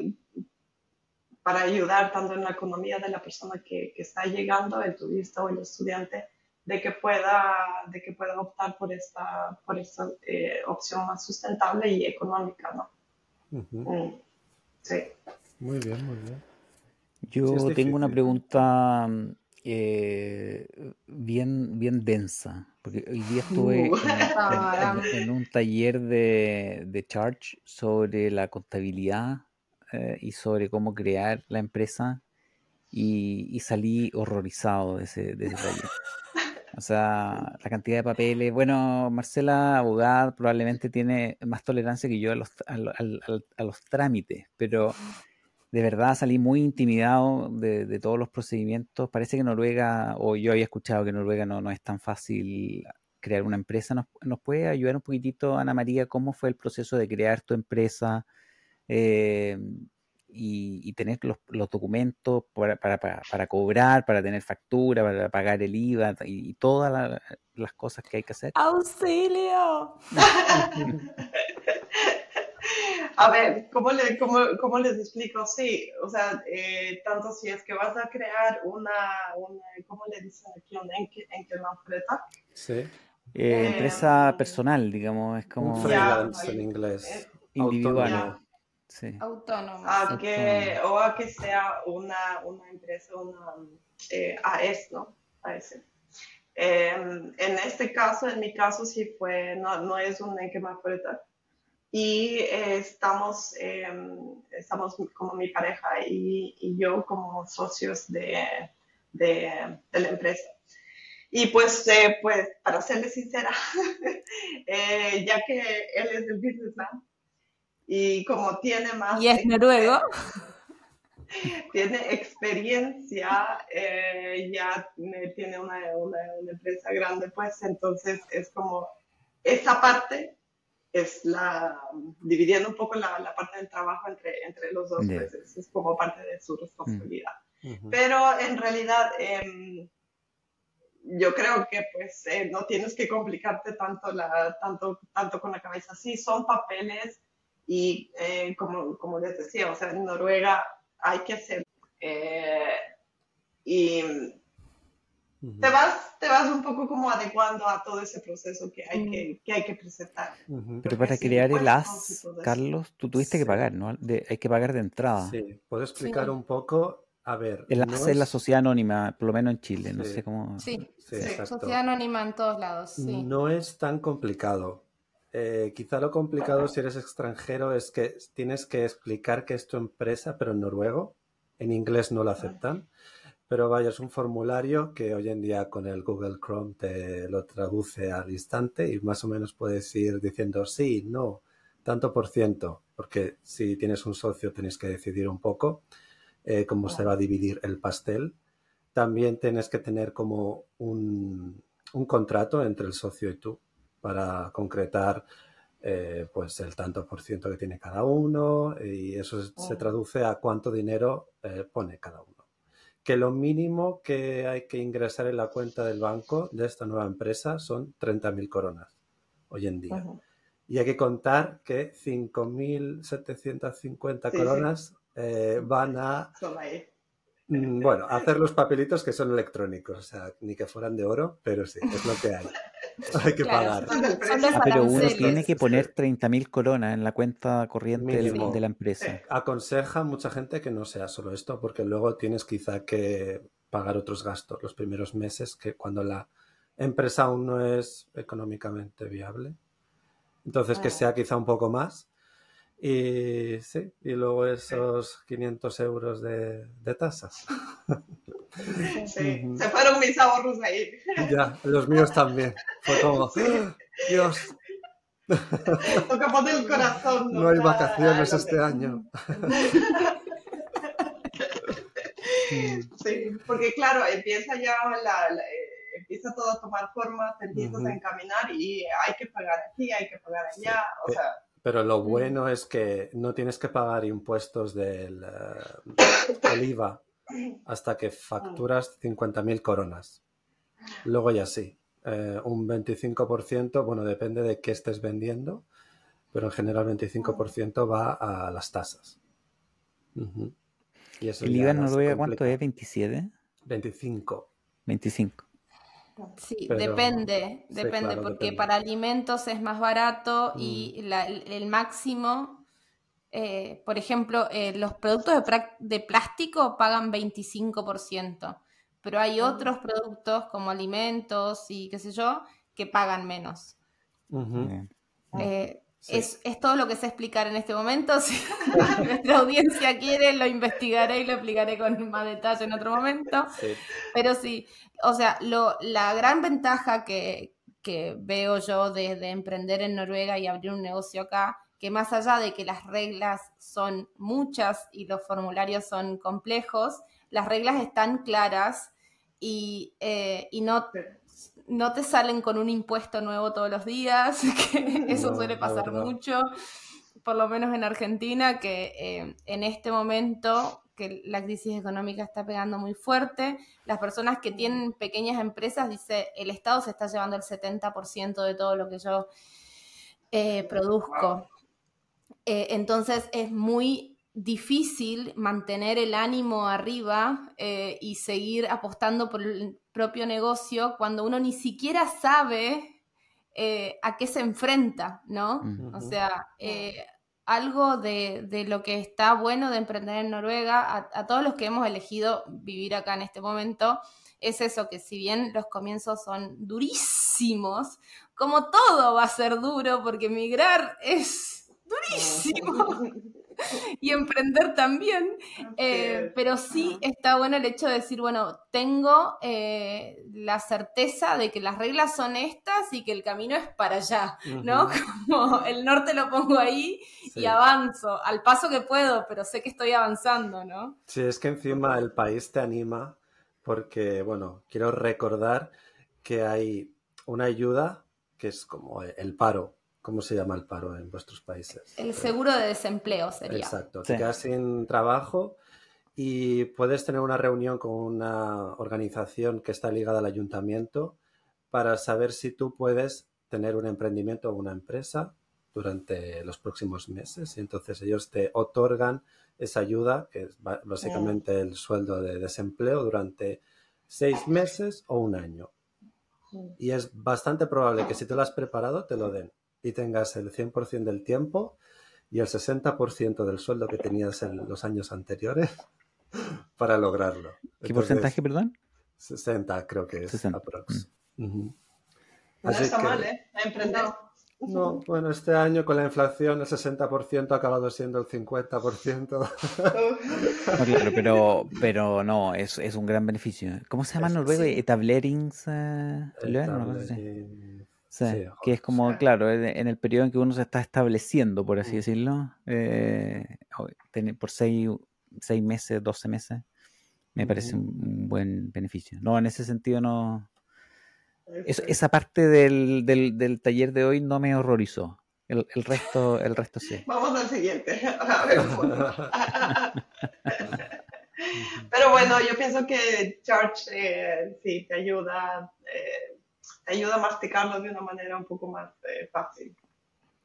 para ayudar tanto en la economía de la persona que, que, está llegando, el turista o el estudiante, de que pueda, de que pueda optar por esta, por esta eh, opción más sustentable y económica, ¿no? Mm, sí. Muy bien, muy bien. Yo tengo una pregunta eh, bien, bien densa, porque hoy día estuve uh. en, (laughs) un taller de, de Charge sobre la contabilidad eh, y sobre cómo crear la empresa y, salí horrorizado de ese, de ese. O sea, la cantidad de papeles. Bueno, Marcela, abogada, probablemente tiene más tolerancia que yo a los, a, los trámites, pero de verdad salí muy intimidado de, todos los procedimientos. Parece que Noruega, o yo había escuchado que Noruega no, no es tan fácil crear una empresa. ¿Nos, ¿Nos, puede ayudar un poquitito, Ana María, cómo fue el proceso de crear tu empresa? Eh, y, tener los, documentos para, para, cobrar, para tener factura, para pagar el IVA y, todas las cosas que hay que hacer. ¡Auxilio! (laughs) (laughs) A ver, ¿cómo, le, cómo, les explico? Sí, o sea, eh, tanto si es que vas a crear una, ¿cómo le dicen aquí? Una empresa. Sí. Eh, empresa personal, digamos, es como... freelance en inglés. Individual. Autónomo. A que, o a que sea una, una empresa, una eh, AES, ¿no? AES. Em, en este caso, en mi caso, sí fue, no, no es un fuerte Y eh, estamos, em, estamos como mi pareja y, y yo como socios de, de, de, la empresa. Y pues, eh, pues para serle sincera, (laughs) eh, ya que él es el businessman, y como tiene más... Y es noruego. (laughs) Tiene experiencia, eh, ya tiene una, una, empresa grande, pues entonces es como esa parte es la, dividiendo un poco la, la parte del trabajo entre, entre los dos, pues es, como parte de su responsabilidad. Mm. Pero en realidad, em, yo creo que pues eh, no tienes que complicarte tanto, la, tanto, tanto con la cabeza. Sí, son papeles y eh, como, como les decía, o sea, en Noruega hay que hacer. Eh, y te, vas, te vas un poco como adecuando a todo ese proceso que hay, que, que, hay que presentar. Pero para crear el AS, Carlos, tú tuviste que pagar, ¿no? hay que pagar de entrada. Sí, ¿puedo explicar un poco? A ver. El AS es... la sociedad anónima, por lo menos en Chile, no sé cómo. Sí, sí, sociedad anónima en todos lados. Sí. No es tan complicado. Eh, quizá lo complicado si eres extranjero es que tienes que explicar que es tu empresa, pero en noruego. En inglés no lo aceptan. Pero vaya, es un formulario que hoy en día con el Google Chrome te lo traduce al instante y más o menos puedes ir diciendo sí, no, tanto por ciento, porque si tienes un socio tenéis que decidir un poco eh, cómo se va a dividir el pastel. También tienes que tener como un contrato entre el socio y tú para concretar eh, pues el tanto por ciento que tiene cada uno y eso se traduce a cuánto dinero eh, pone cada uno. Que lo mínimo que hay que ingresar en la cuenta del banco de esta nueva empresa son 30.000 coronas hoy en día. Y hay que contar que 5.750 coronas eh, van a... Mm, bueno, hacer los papelitos que son electrónicos, o sea, ni que fueran de oro, pero sí, es lo que hay. (laughs) (laughs) Hay que pagar. Ah, pero uno tiene que poner 30.000 coronas en la cuenta corriente de la empresa. Aconseja mucha gente que no sea solo esto, porque luego tienes quizá que pagar otros gastos los primeros meses, que cuando la empresa aún no es económicamente viable. Entonces, que sea quizá un poco más. Y sí, y luego esos 500 euros de, de tasas. Sí, (laughs) se fueron mis ahorros ahí. Ya, los míos también. Fue como, Dios. (laughs) Toca poner el corazón. No, hay vacaciones este año. (laughs) Sí, porque claro, empieza ya la, eh, empieza todo a tomar forma, te empiezas a encaminar y hay que pagar aquí, hay que pagar allá, o sea... Pero lo bueno es que no tienes que pagar impuestos del, uh, IVA hasta que facturas 50.000 coronas. Luego ya sí, eh, un 25%, bueno, depende de qué estés vendiendo, pero en general 25% va a las tasas. ¿El IVA en Noruega cuánto es? ¿27? 25. 25. Sí, depende, depende, porque para alimentos es más barato y mm. el, máximo, eh, por ejemplo, eh, los productos de, plástico pagan 25%, pero hay ah. otros productos como alimentos y qué sé yo, que pagan menos. Es, todo lo que sé explicar en este momento. (laughs) Si (laughs) nuestra audiencia quiere, lo investigaré y lo explicaré con más detalle en otro momento. Pero sí, o sea, lo, la gran ventaja que, veo yo de, emprender en Noruega y abrir un negocio acá, que más allá de que las reglas son muchas y los formularios son complejos, las reglas están claras y, eh, y no no te salen con un impuesto nuevo todos los días, (laughs) que eso suele pasar mucho, por lo menos en Argentina, que eh, en este momento que la crisis económica está pegando muy fuerte, las personas que tienen pequeñas empresas, dice, el Estado se está llevando el 70% de todo lo que yo eh, produzco. Eh, entonces es muy difícil mantener el ánimo arriba y seguir apostando por el, propio negocio cuando uno ni siquiera sabe eh, a qué se enfrenta, ¿no? O sea, eh, algo de, lo que está bueno de emprender en Noruega, a, todos los que hemos elegido vivir acá en este momento, es eso, que si bien los comienzos son durísimos, como todo va a ser duro, porque emigrar es durísimo. (laughs) (laughs) y emprender también. Eh, pero sí está bueno el hecho de decir, bueno, tengo eh, la certeza de que las reglas son estas y que el camino es para allá, ¿no? Como el norte lo pongo ahí y avanzo al paso que puedo, pero sé que estoy avanzando, ¿no? Sí, es que encima el país te anima porque, bueno, quiero recordar que hay una ayuda que es como el paro, ¿Cómo se llama el paro en vuestros países? El seguro de desempleo sería. Exacto. Te quedas sin trabajo y puedes tener una reunión con una organización que está ligada al ayuntamiento para saber si tú puedes tener un emprendimiento o una empresa durante los próximos meses. Y entonces ellos te otorgan esa ayuda, que es básicamente el sueldo de desempleo, durante seis meses o un año. Y es bastante probable que si te lo has preparado, te lo den y tengas el 100% del tiempo y el 60% del sueldo que tenías en los años anteriores (laughs) para lograrlo. ¿Qué porcentaje, perdón? 60 creo que es 60. aprox. Mm. No está mal, ¿eh? A emprender. No, bueno, este año con la inflación el 60% ha acabado siendo el 50%. no, claro, pero, pero no, es, es un gran beneficio. ¿Cómo se llama en noruego? Sí. Etablerings. Uh, Sí, que es como, claro, en el periodo en que uno se está estableciendo, por así mm. decirlo, eh, por seis, seis meses, doce meses, me parece un, buen beneficio. No, en ese sentido no... esa parte del, del, taller de hoy no me horrorizó. El, el, resto, el resto sí. (laughs) Vamos al siguiente. (laughs) (laughs) Pero bueno, yo pienso que George eh, sí te ayuda. Eh, ayuda a masticarlo de una manera un poco más eh, fácil.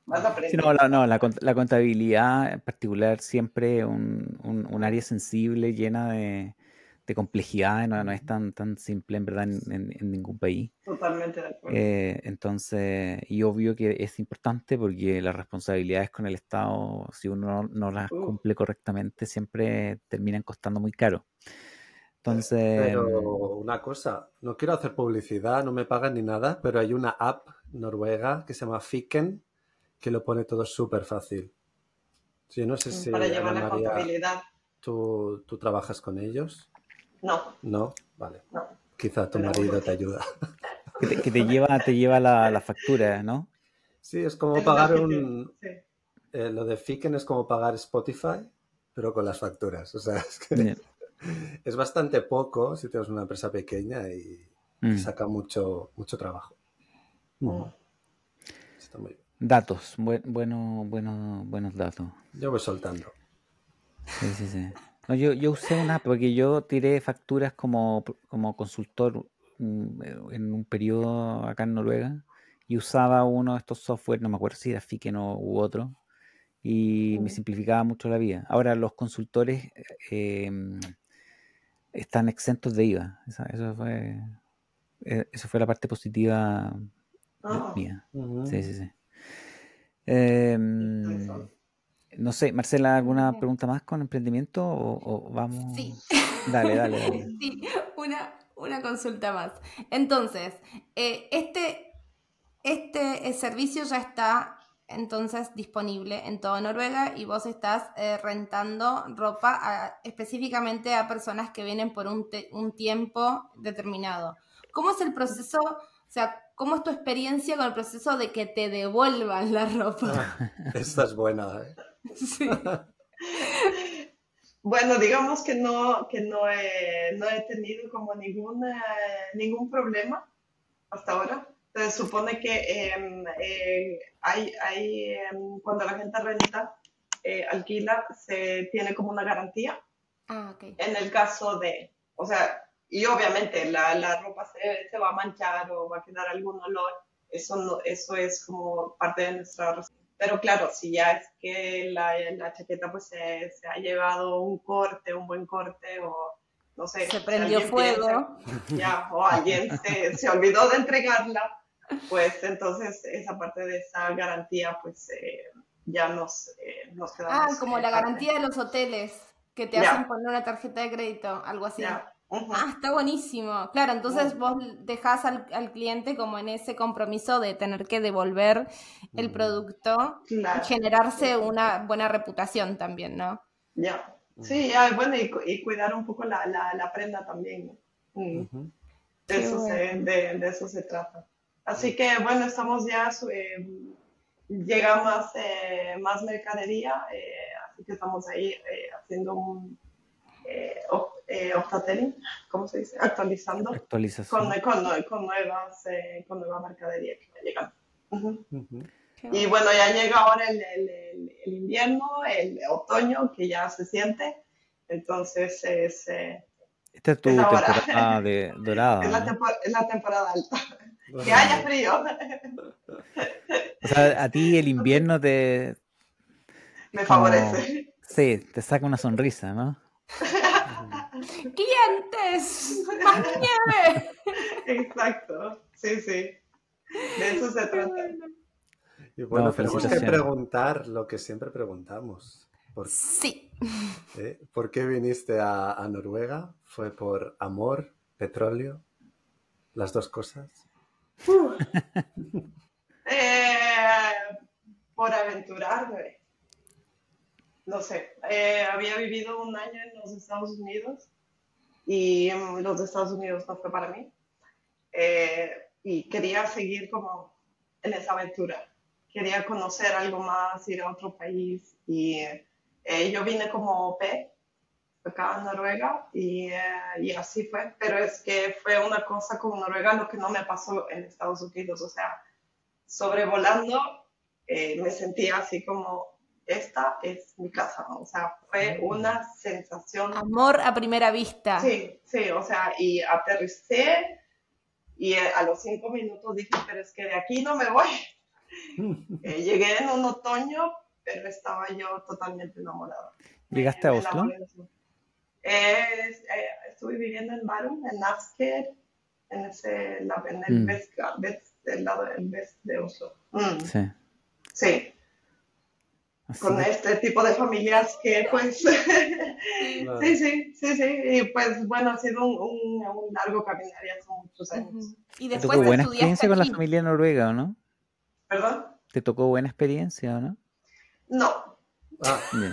Más sí, no, no, la, la, contabilidad en particular siempre un, un, área sensible, llena de, de complejidad, no, no, es tan, tan simple en verdad en, en, ningún país. Totalmente de acuerdo. Eh, entonces, y obvio que es importante porque las responsabilidades con el Estado, si uno no, no las cumple correctamente, siempre terminan costando muy caro. Pero una cosa, no quiero hacer publicidad, no me pagan ni nada, pero hay una app noruega que se llama Fiken que lo pone todo súper fácil. Sí, no sé si. Para llevar la contabilidad. ¿tú, ¿tú, trabajas con ellos? No. ¿No? Vale. Quizá tu marido te ayuda. (laughs) que, te, lleva, te lleva la, factura, ¿no? Sí, es como pagar un. Eh, lo de Fiken es como pagar Spotify, pero con las facturas. O sea, es que. Es bastante poco si tienes una empresa pequeña y Mm. saca mucho, mucho trabajo. Mm. Está muy bien. Datos, bueno, bueno, buenos datos. Yo voy soltando. Sí, sí, sí. No, yo, yo usé una porque yo tiré facturas como, como consultor mm, en un periodo acá en Noruega y usaba uno de estos software, no me acuerdo si era Fiken o u otro, y me Mm. simplificaba mucho la vida. Ahora los consultores eh, están exentos de IVA. Eso fue, eh, eso fue la parte positiva Ah, mía. Sí, sí, sí. Em, no sé, Marcela, ¿alguna pregunta más con emprendimiento o, o vamos? Sí. Dale, dale, (laughs) dale. Sí, una, una consulta más. Entonces, eh, este, este servicio ya está entonces disponible en toda Noruega y vos estás eh, rentando ropa a- específicamente a personas que vienen por un, te- un tiempo determinado. ¿Cómo es el proceso? O sea, ¿cómo es tu experiencia con el proceso de que te devuelvan la ropa? Ah, esta es buena, ¿eh? (laughs) Sí. Bueno, digamos que no, que no he, no he tenido como ningún, eh, ningún problema hasta ahora. Se supone que eh, hay, hay, em, cuando la gente renta, eh, alquila, se tiene como una garantía Ah, en el caso de, o sea, y obviamente la, la ropa se, se va a manchar o va a quedar algún olor, eso, no, eso es como parte de nuestra Pero claro, si ya es que la, la chaqueta pues se, se ha llevado un corte, un buen corte o no sé. Se prendió fuego. piensa- ya, o alguien se, se olvidó de entregarla, pues entonces esa parte de esa garantía pues eh, ya nos, eh, nos Ah, quedamos. como eh, la parte. garantía de los hoteles, que te hacen poner una tarjeta de crédito, algo así. Ah, está buenísimo. Claro, entonces Mm. vos dejás al, al cliente como en ese compromiso de tener que devolver el Mm. producto Claro. y generarse una buena reputación también, ¿no? Ya, sí, ya, bueno, y, cu- y cuidar un poco la, la, la prenda también. Mm, Ujú. De, eso se, de, de eso se trata. Así que, bueno, estamos ya, eh, llega más, eh, más mercadería, eh, así que estamos ahí eh, haciendo un eh, eh, updating, ¿cómo se dice? Actualizando Actualización. con, con, con nuevas, eh, con nueva mercadería que va llegando. Ujú. Ujú. Qué Y bueno. ya llega ahora el, el- el- el invierno, el otoño, que ya se siente. Entonces es, eh, Esta es tu es temporada de (laughs) dorada. es, la, ¿no? es la temporada alta. Que haya frío, (laughs) O sea, a ti el invierno te, me Como- favorece. sí, te saca una sonrisa, ¿no? (laughs) ¡Clientes! ¡Más nieve! Exacto, sí, sí. De eso se trata. Y bueno, No, tenemos que preguntar lo que siempre preguntamos. ¿Por, Sí. eh? ¿Por qué viniste a, a Noruega? ¿Fue por amor, petróleo? ¿Las dos cosas? (laughs) Eh, por aventurarme. No sé, eh, había vivido un año en los Estados Unidos y los Estados Unidos no fue para mí. Eh, y quería seguir como en esa aventura. Quería conocer algo más, ir a otro país. Y eh, yo vine como OP acá en Noruega y, eh, y así fue. Pero es que fue una cosa con Noruega lo que no me pasó en Estados Unidos. O sea, sobrevolando, eh, me sentía así como, esta es mi casa. O sea, fue una sensación, Amor a primera vista. sí, sí, o sea, y aterricé y eh, a los cinco minutos dije, pero es que de aquí no me voy. (laughs) Eh, llegué en un otoño, pero estaba yo totalmente enamorada. ¿Llegaste a Oslo? Eh, estuve viviendo en Barum, en Asker, en, ese, la- en el Mm. west, del lado del west de Oslo. Mm, Sí. sí, Así con este tipo de familias que pues... Claro. (laughs) sí, sí, sí, sí. Y pues bueno, ha sido un, un, un largo caminar ya son muchos años. Y ¿Te después tocó buena estudiaste experiencia con la familia noruega o no? ¿Perdón? ¿Te tocó buena experiencia o no? No, Ah, Bien.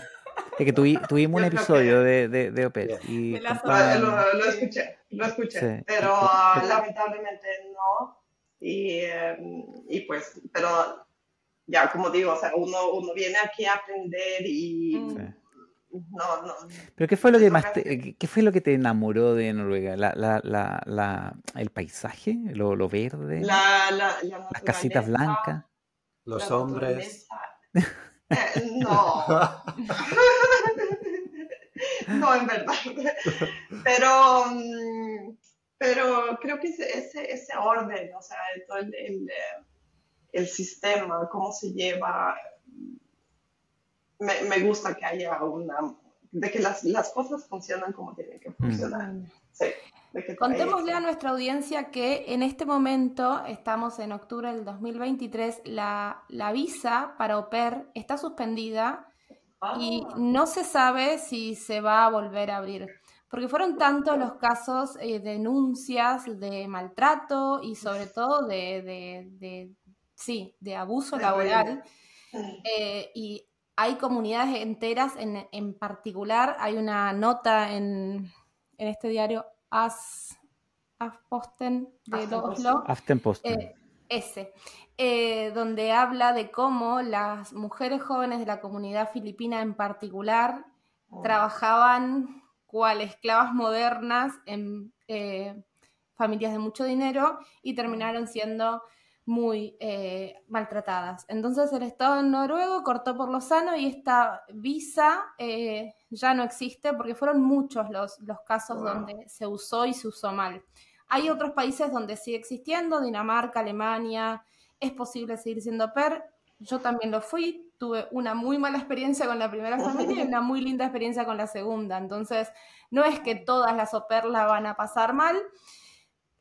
Es que tuvi- (laughs) tuvimos un episodio de, de, de Opel y lo, contaban- lo- lo escuché, lo escuché, Sí. pero (laughs) ah, lamentablemente no. Y, eh, y pues, pero ya como digo, o sea, uno, uno viene aquí a aprender y. Sí. no, no. Pero ¿qué fue lo que más te, qué fue lo que te enamoró de Noruega? ¿La, la, la, la el paisaje, lo, lo verde, La, la, la las casitas blancas? Los hombres. naturaleza. (laughs) Eh, no. (laughs) no, en verdad. Pero, mm, pero creo que ese, ese, orden, o sea, todo el, el, eh, el sistema, cómo se lleva, me, me gusta que haya una, de que las, las cosas funcionan como tienen que funcionar. Sí, Contémosle a nuestra audiencia que en este momento, estamos en octubre del 2023, la, la visa para pair está suspendida Ah, y no se sabe si se va a volver a abrir. Porque fueron tantos los casos, eh, denuncias de maltrato y sobre todo de, de- de- sí, de abuso laboral. Eh, y hay comunidades enteras, en, en particular. Hay una nota en, en este diario As, Afposten de Aftenposten. Oslo, Aftenposten. eh, ese, eh, donde habla de cómo las mujeres jóvenes de la comunidad filipina en particular trabajaban cual esclavas modernas en eh, familias de mucho dinero y terminaron siendo muy eh, maltratadas. Entonces el Estado noruego cortó por lo sano y esta visa eh, ya no existe porque fueron muchos los, los casos Wow. donde se usó y se usó mal. Hay otros países donde sigue existiendo, Dinamarca, Alemania, es posible seguir siendo PER. Yo también lo fui, tuve una muy mala experiencia con la primera familia y una muy linda experiencia con la segunda. Entonces, no es que todas las pair la van a pasar mal.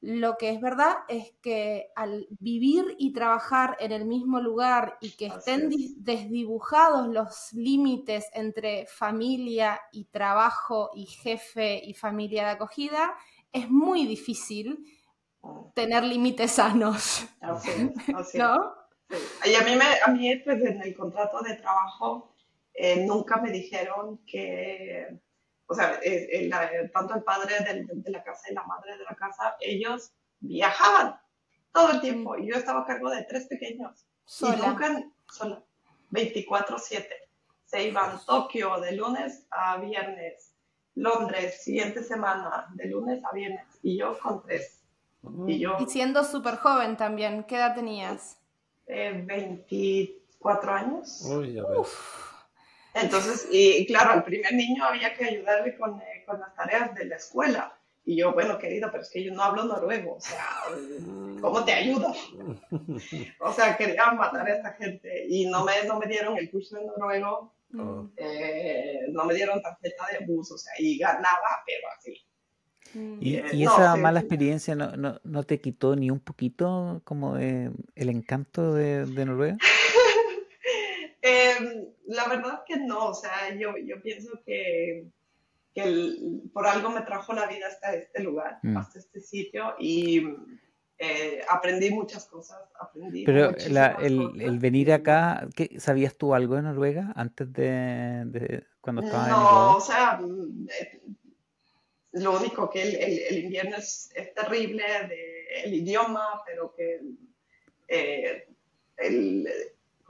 Lo que es verdad es que al vivir y trabajar en el mismo lugar y que estén es. di- desdibujados los límites entre familia y trabajo y jefe y familia de acogida, es muy difícil tener límites sanos, (laughs) Así es, así es. ¿no? Sí. Y a mí, me, a mí pues, en el contrato de trabajo eh, nunca me dijeron que, o sea, eh, la- tanto el padre del- de la casa y la madre de la casa, ellos viajaban todo el tiempo y yo estaba a cargo de tres pequeños. Y Sola. nunca, sola, 24/7. Se iban Tokio de lunes a viernes, Londres siguiente semana, de lunes a viernes, y yo con tres. Y yo Y siendo súper joven también, ¿qué edad tenías? eh, 24 años. Uy, ya ves. Entonces, y claro, al primer niño había que ayudarle con, eh, con las tareas de la escuela. Y yo, bueno, querido, pero es que yo no hablo noruego, o sea, ¿cómo te ayudo? O sea, quería matar a esta gente y no me, no me dieron el curso de noruego, Oh. eh, no me dieron tarjeta de bus, o sea, y ganaba, pero así. Mm. ¿Y, Eh, y no, esa sí, mala sí. experiencia no, no, no te quitó ni un poquito como de el encanto de, de Noruega? (laughs) Eh, la verdad que no, o sea, yo, yo pienso que, que el- por algo me trajo la vida hasta este lugar, Mm. hasta este sitio y eh, aprendí muchas cosas, aprendí Pero la, el, cosas. el venir acá, ¿qué, ¿sabías tú algo de Noruega antes de, de cuando estabas en No, Ecuador? o sea, mm, eh, lo único que el, el- el invierno es, es terrible, de, el idioma, pero que eh, el,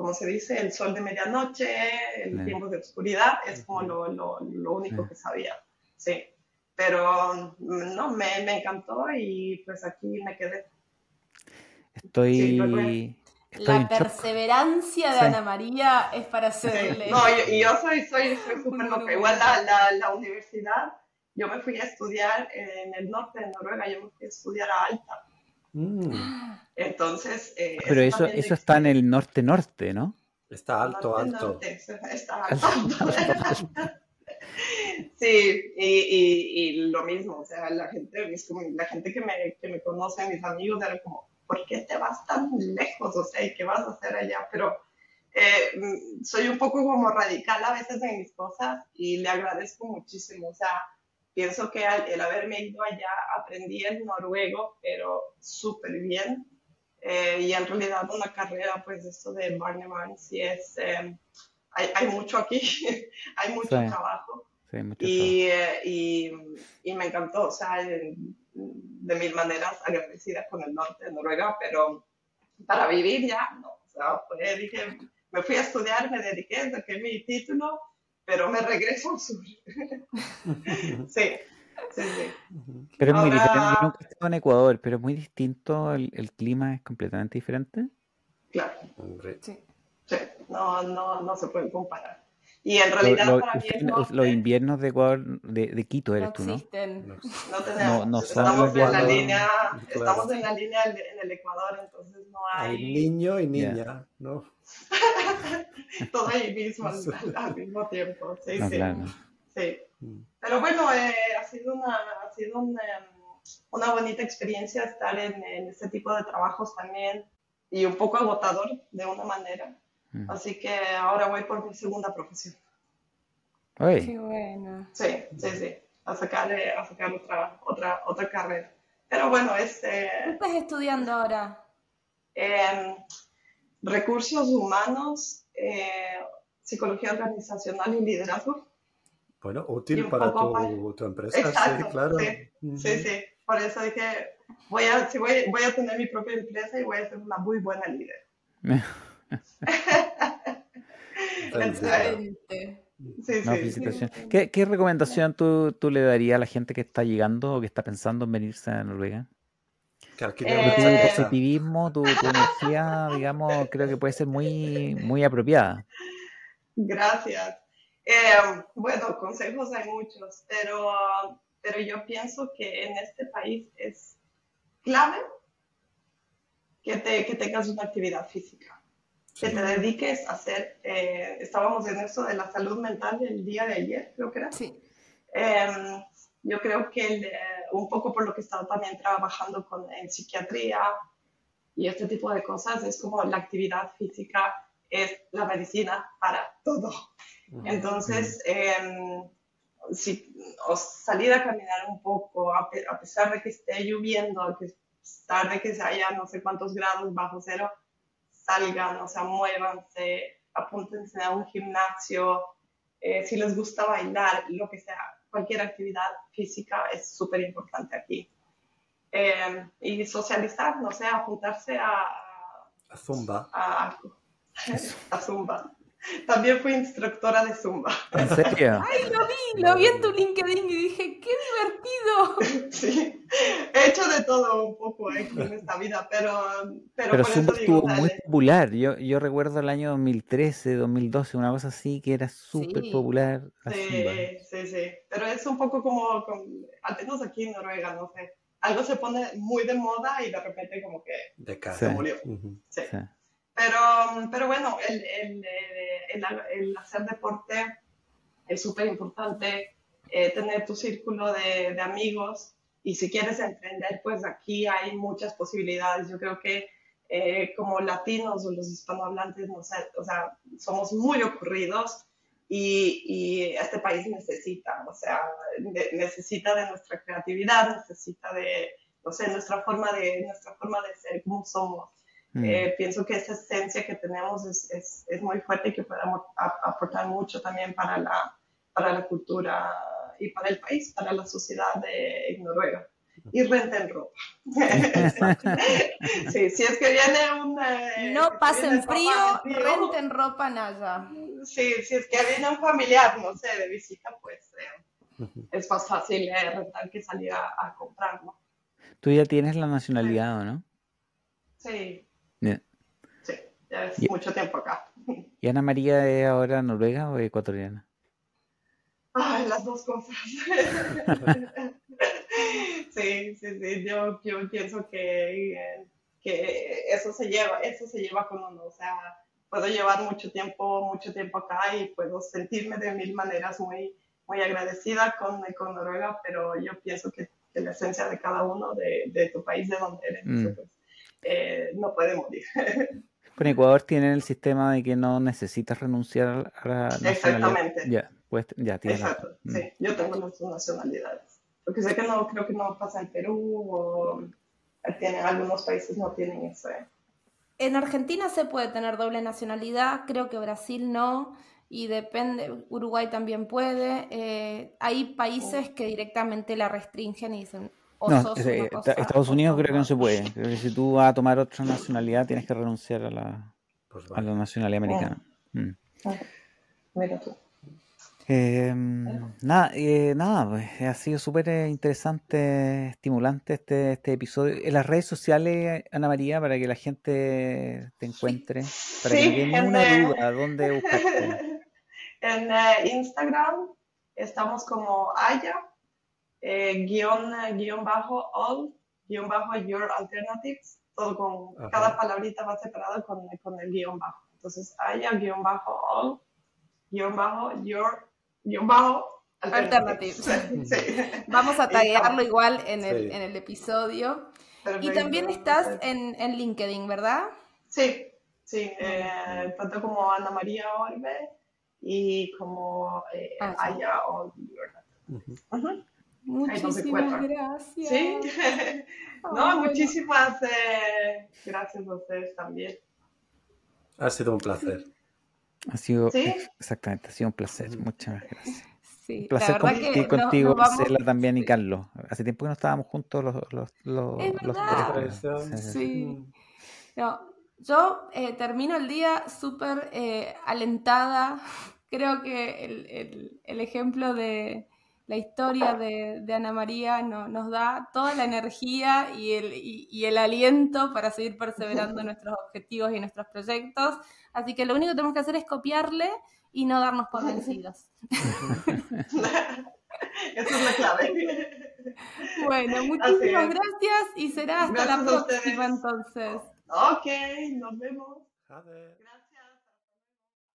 ¿cómo se dice? El sol de medianoche, el Sí. tiempo de oscuridad, es como lo, lo, lo único Sí. que sabía, sí. Pero no, me, me encantó y pues aquí me quedé. Estoy, Noruega. estoy La en shock. perseverancia de Sí. Ana María es para Sí. hacerle. No, y, y yo soy soy soy loca. Igual la, la, la universidad, yo me fui a estudiar en el norte de Noruega, yo me fui a estudiar a Alta. Mm, Entonces, eh, Pero eso, eso está en el norte-norte, ¿no? Está alto, norte, alto. norte, está (laughs) alto. Sí, y, y, y lo mismo, o sea, la gente, es como- la gente que me, que me conoce, mis amigos, eran como, ¿por qué te vas tan lejos? O sea, ¿y qué vas a hacer allá? Pero eh, mm, soy un poco como radical a veces en mis cosas y le agradezco muchísimo, o sea, pienso que al- el haberme ido allá aprendí el noruego, pero súper bien. Eh, y en realidad una carrera, pues esto de Barney sí es, eh, hay, hay mucho aquí, (laughs) hay mucho Sí. trabajo. Sí, mucho Y, eh, y, y me encantó, o sea, de, mil maneras agradecida con el norte de Noruega, pero para vivir ya no. O sea, fue, dije, me fui a estudiar, me dediqué, saqué mi título pero me regreso al sur. (laughs) sí. Sí, sí. Pero es muy diferente. Yo nunca he estado en Ecuador, pero es muy distinto. El, el clima es completamente diferente. Claro. Sí. sí. No, no, no se pueden comparar. Y en realidad lo, lo, para mí los, los inviernos de Ecuador, de, de Quito eres no tú, ¿no? Existen. No, no tenemos. No, estamos en la línea, claro. estamos en la línea en el Ecuador, entonces no hay. Hay niño y niña, yeah. ¿no? (laughs) Todo ahí mismo al, al, mismo tiempo. Sí, sí. Claro. Sí. Mm. Pero bueno, eh, ha sido una, ha sido una, una bonita experiencia estar en, en, este tipo de trabajos también y un poco agotador de una manera. Mm. Así que ahora voy por mi segunda profesión. Oye. Qué bueno. Sí, sí, sí. A sacar, a sacar otra, otra, otra carrera. Pero bueno, este... ¿Qué estás estudiando ahora? Eh, recursos humanos, eh, psicología organizacional y liderazgo. Bueno, útil para tu, tu, empresa, Exacto, sí, claro. Sí, uh -huh. sí, sí, Por eso dije, voy a, sí, voy, voy, a tener mi propia empresa y voy a ser una muy buena líder. (laughs) Excelente. Sí, no, sí, ¿Qué, ¿Qué, recomendación tú, tú, le darías a la gente que está llegando o que está pensando en venirse a Noruega? Eh, tu positivismo, tu, tu energía, digamos, creo que puede ser muy, muy apropiada. Gracias. Eh, bueno, consejos hay muchos, pero, pero yo pienso que en este país es clave que, te, que tengas una actividad física. Que te dediques a hacer, eh, estábamos en eso de la salud mental el día de ayer, creo que era. Sí. Eh, yo creo que el, un poco por lo que he estado también trabajando con, en psiquiatría y este tipo de cosas, es como la actividad física es la medicina para todo. Entonces, eh, si os salir a caminar un poco, a, a, pesar de que esté lloviendo, a pesar de que se haya no sé cuántos grados bajo cero, salgan, o sea, muévanse, apúntense a un gimnasio, eh, si les gusta bailar, lo que sea, cualquier actividad física es súper importante aquí. Eh, y socializar, no sé, apuntarse a... A Zumba. A, a Zumba. También fui instructora de Zumba. ¿En serio? (laughs) Ay, lo vi, lo vi en tu LinkedIn y dije, qué divertido. (laughs) Sí, he hecho de todo un poco aquí en esta vida, pero... Pero, pero Zumba estuvo muy popular. Yo, yo recuerdo el año 2013, 2012, una cosa así, que era súper sí. popular. Sí, Zumba. sí, sí. Pero es un poco como, como, al menos aquí en Noruega, no sé. Algo se pone muy de moda y de repente como que de se murió. Uh -huh. sí. sí. Pero, pero bueno, el, el, el, el hacer deporte es súper importante, eh, tener tu círculo de, amigos y si quieres emprender, pues aquí hay muchas posibilidades. Yo creo que eh, como latinos o los hispanohablantes, o sea, somos muy ocurridos y, y, este país necesita, o sea, de, necesita de nuestra creatividad, necesita de, no sé, nuestra forma de, nuestra forma de ser, como somos. Mm. Eh, pienso que esa esencia que tenemos es, es, es muy fuerte y que puede aportar mucho también para la, para la cultura y para el país, para la sociedad de Noruega. Y renten ropa. (laughs) sí, si es que viene un... Eh, no pasen frío, frío, renten ropa Naya. Sí, si es que viene un familiar, no sé, de visita, pues eh, es más fácil eh, rentar que salir a, a comprarlo. Tú ya tienes la nacionalidad, ¿o no? Sí. Yeah. Sí, ya es yeah. mucho tiempo acá. ¿Y Ana María es ahora noruega o ecuatoriana? Ay, las dos cosas. (laughs) sí, sí, sí, yo, yo pienso que, que eso se lleva, eso se lleva con uno, o sea, puedo llevar mucho tiempo, mucho tiempo acá y puedo sentirme de mil maneras muy, muy agradecida con, con Noruega, pero yo pienso que, que la esencia de cada uno de, de, tu país, de donde eres, mm. Eh, no puede morir. (laughs) Con Ecuador tienen el sistema de que no necesitas renunciar a la nacionalidad. Exactamente. Ya, pues, ya tienes Exacto, la... sí. Yo tengo las dos nacionalidades. Porque sé que no, creo que no pasa en Perú o tienen, algunos países no tienen eso. ¿eh? En Argentina se puede tener doble nacionalidad, creo que Brasil no, y depende, Uruguay también puede. Eh, hay países que directamente la restringen y dicen, no, eh, Estados Unidos creo que no se puede. Creo que si tú vas a tomar otra nacionalidad tienes que renunciar a la, pues vale. a la nacionalidad americana. Mm. Mira tú. Em, nada, eh, nada, pues, ha sido súper eh, interesante, estimulante este, este episodio. En las redes sociales, Ana María, para que la gente te encuentre, para que no tenga en, una eh, duda, ¿dónde buscarte? (laughs) en eh, Instagram estamos como Aya, eh, guion, eh, guion bajo all, guion bajo your alternatives, todo con, Ajá. cada palabrita va separada con, con el guion bajo. Entonces, Aya, guion bajo all, guion bajo your, guion bajo alternatives. Alternatives. (laughs) Sí. (laughs) Vamos a taguearlo igual en el, Sí. en el episodio. Y también estás en, en LinkedIn, ¿verdad? Sí, sí, eh, tanto como Ana María Orbe y como eh, Ah, sí. Aya. Muchísimas gracias. Sí, (laughs) no, bueno. muchísimas eh, gracias a ustedes también. Ha sido un placer. Ha sido, exactamente, ha sido un placer. Muchas gracias. Sí, Un placer compartir contigo, vamos- Marcela, también y. Carlos. Hace tiempo que no estábamos juntos los, los, los, Es los verdad. tres. Sí. Mm. No, yo eh, termino el día súper eh, alentada. (laughs) Creo que el, el- el ejemplo de la historia de, de Ana María no- nos da toda la energía y el, y- y el aliento para seguir perseverando en (laughs) nuestros objetivos y nuestros proyectos. Así que lo único que tenemos que hacer es copiarle y no darnos por vencidos. (laughs) Esa es la clave. Bueno, muchísimas gracias y será hasta la Gracias próxima entonces. ok, nos vemos. Gracias.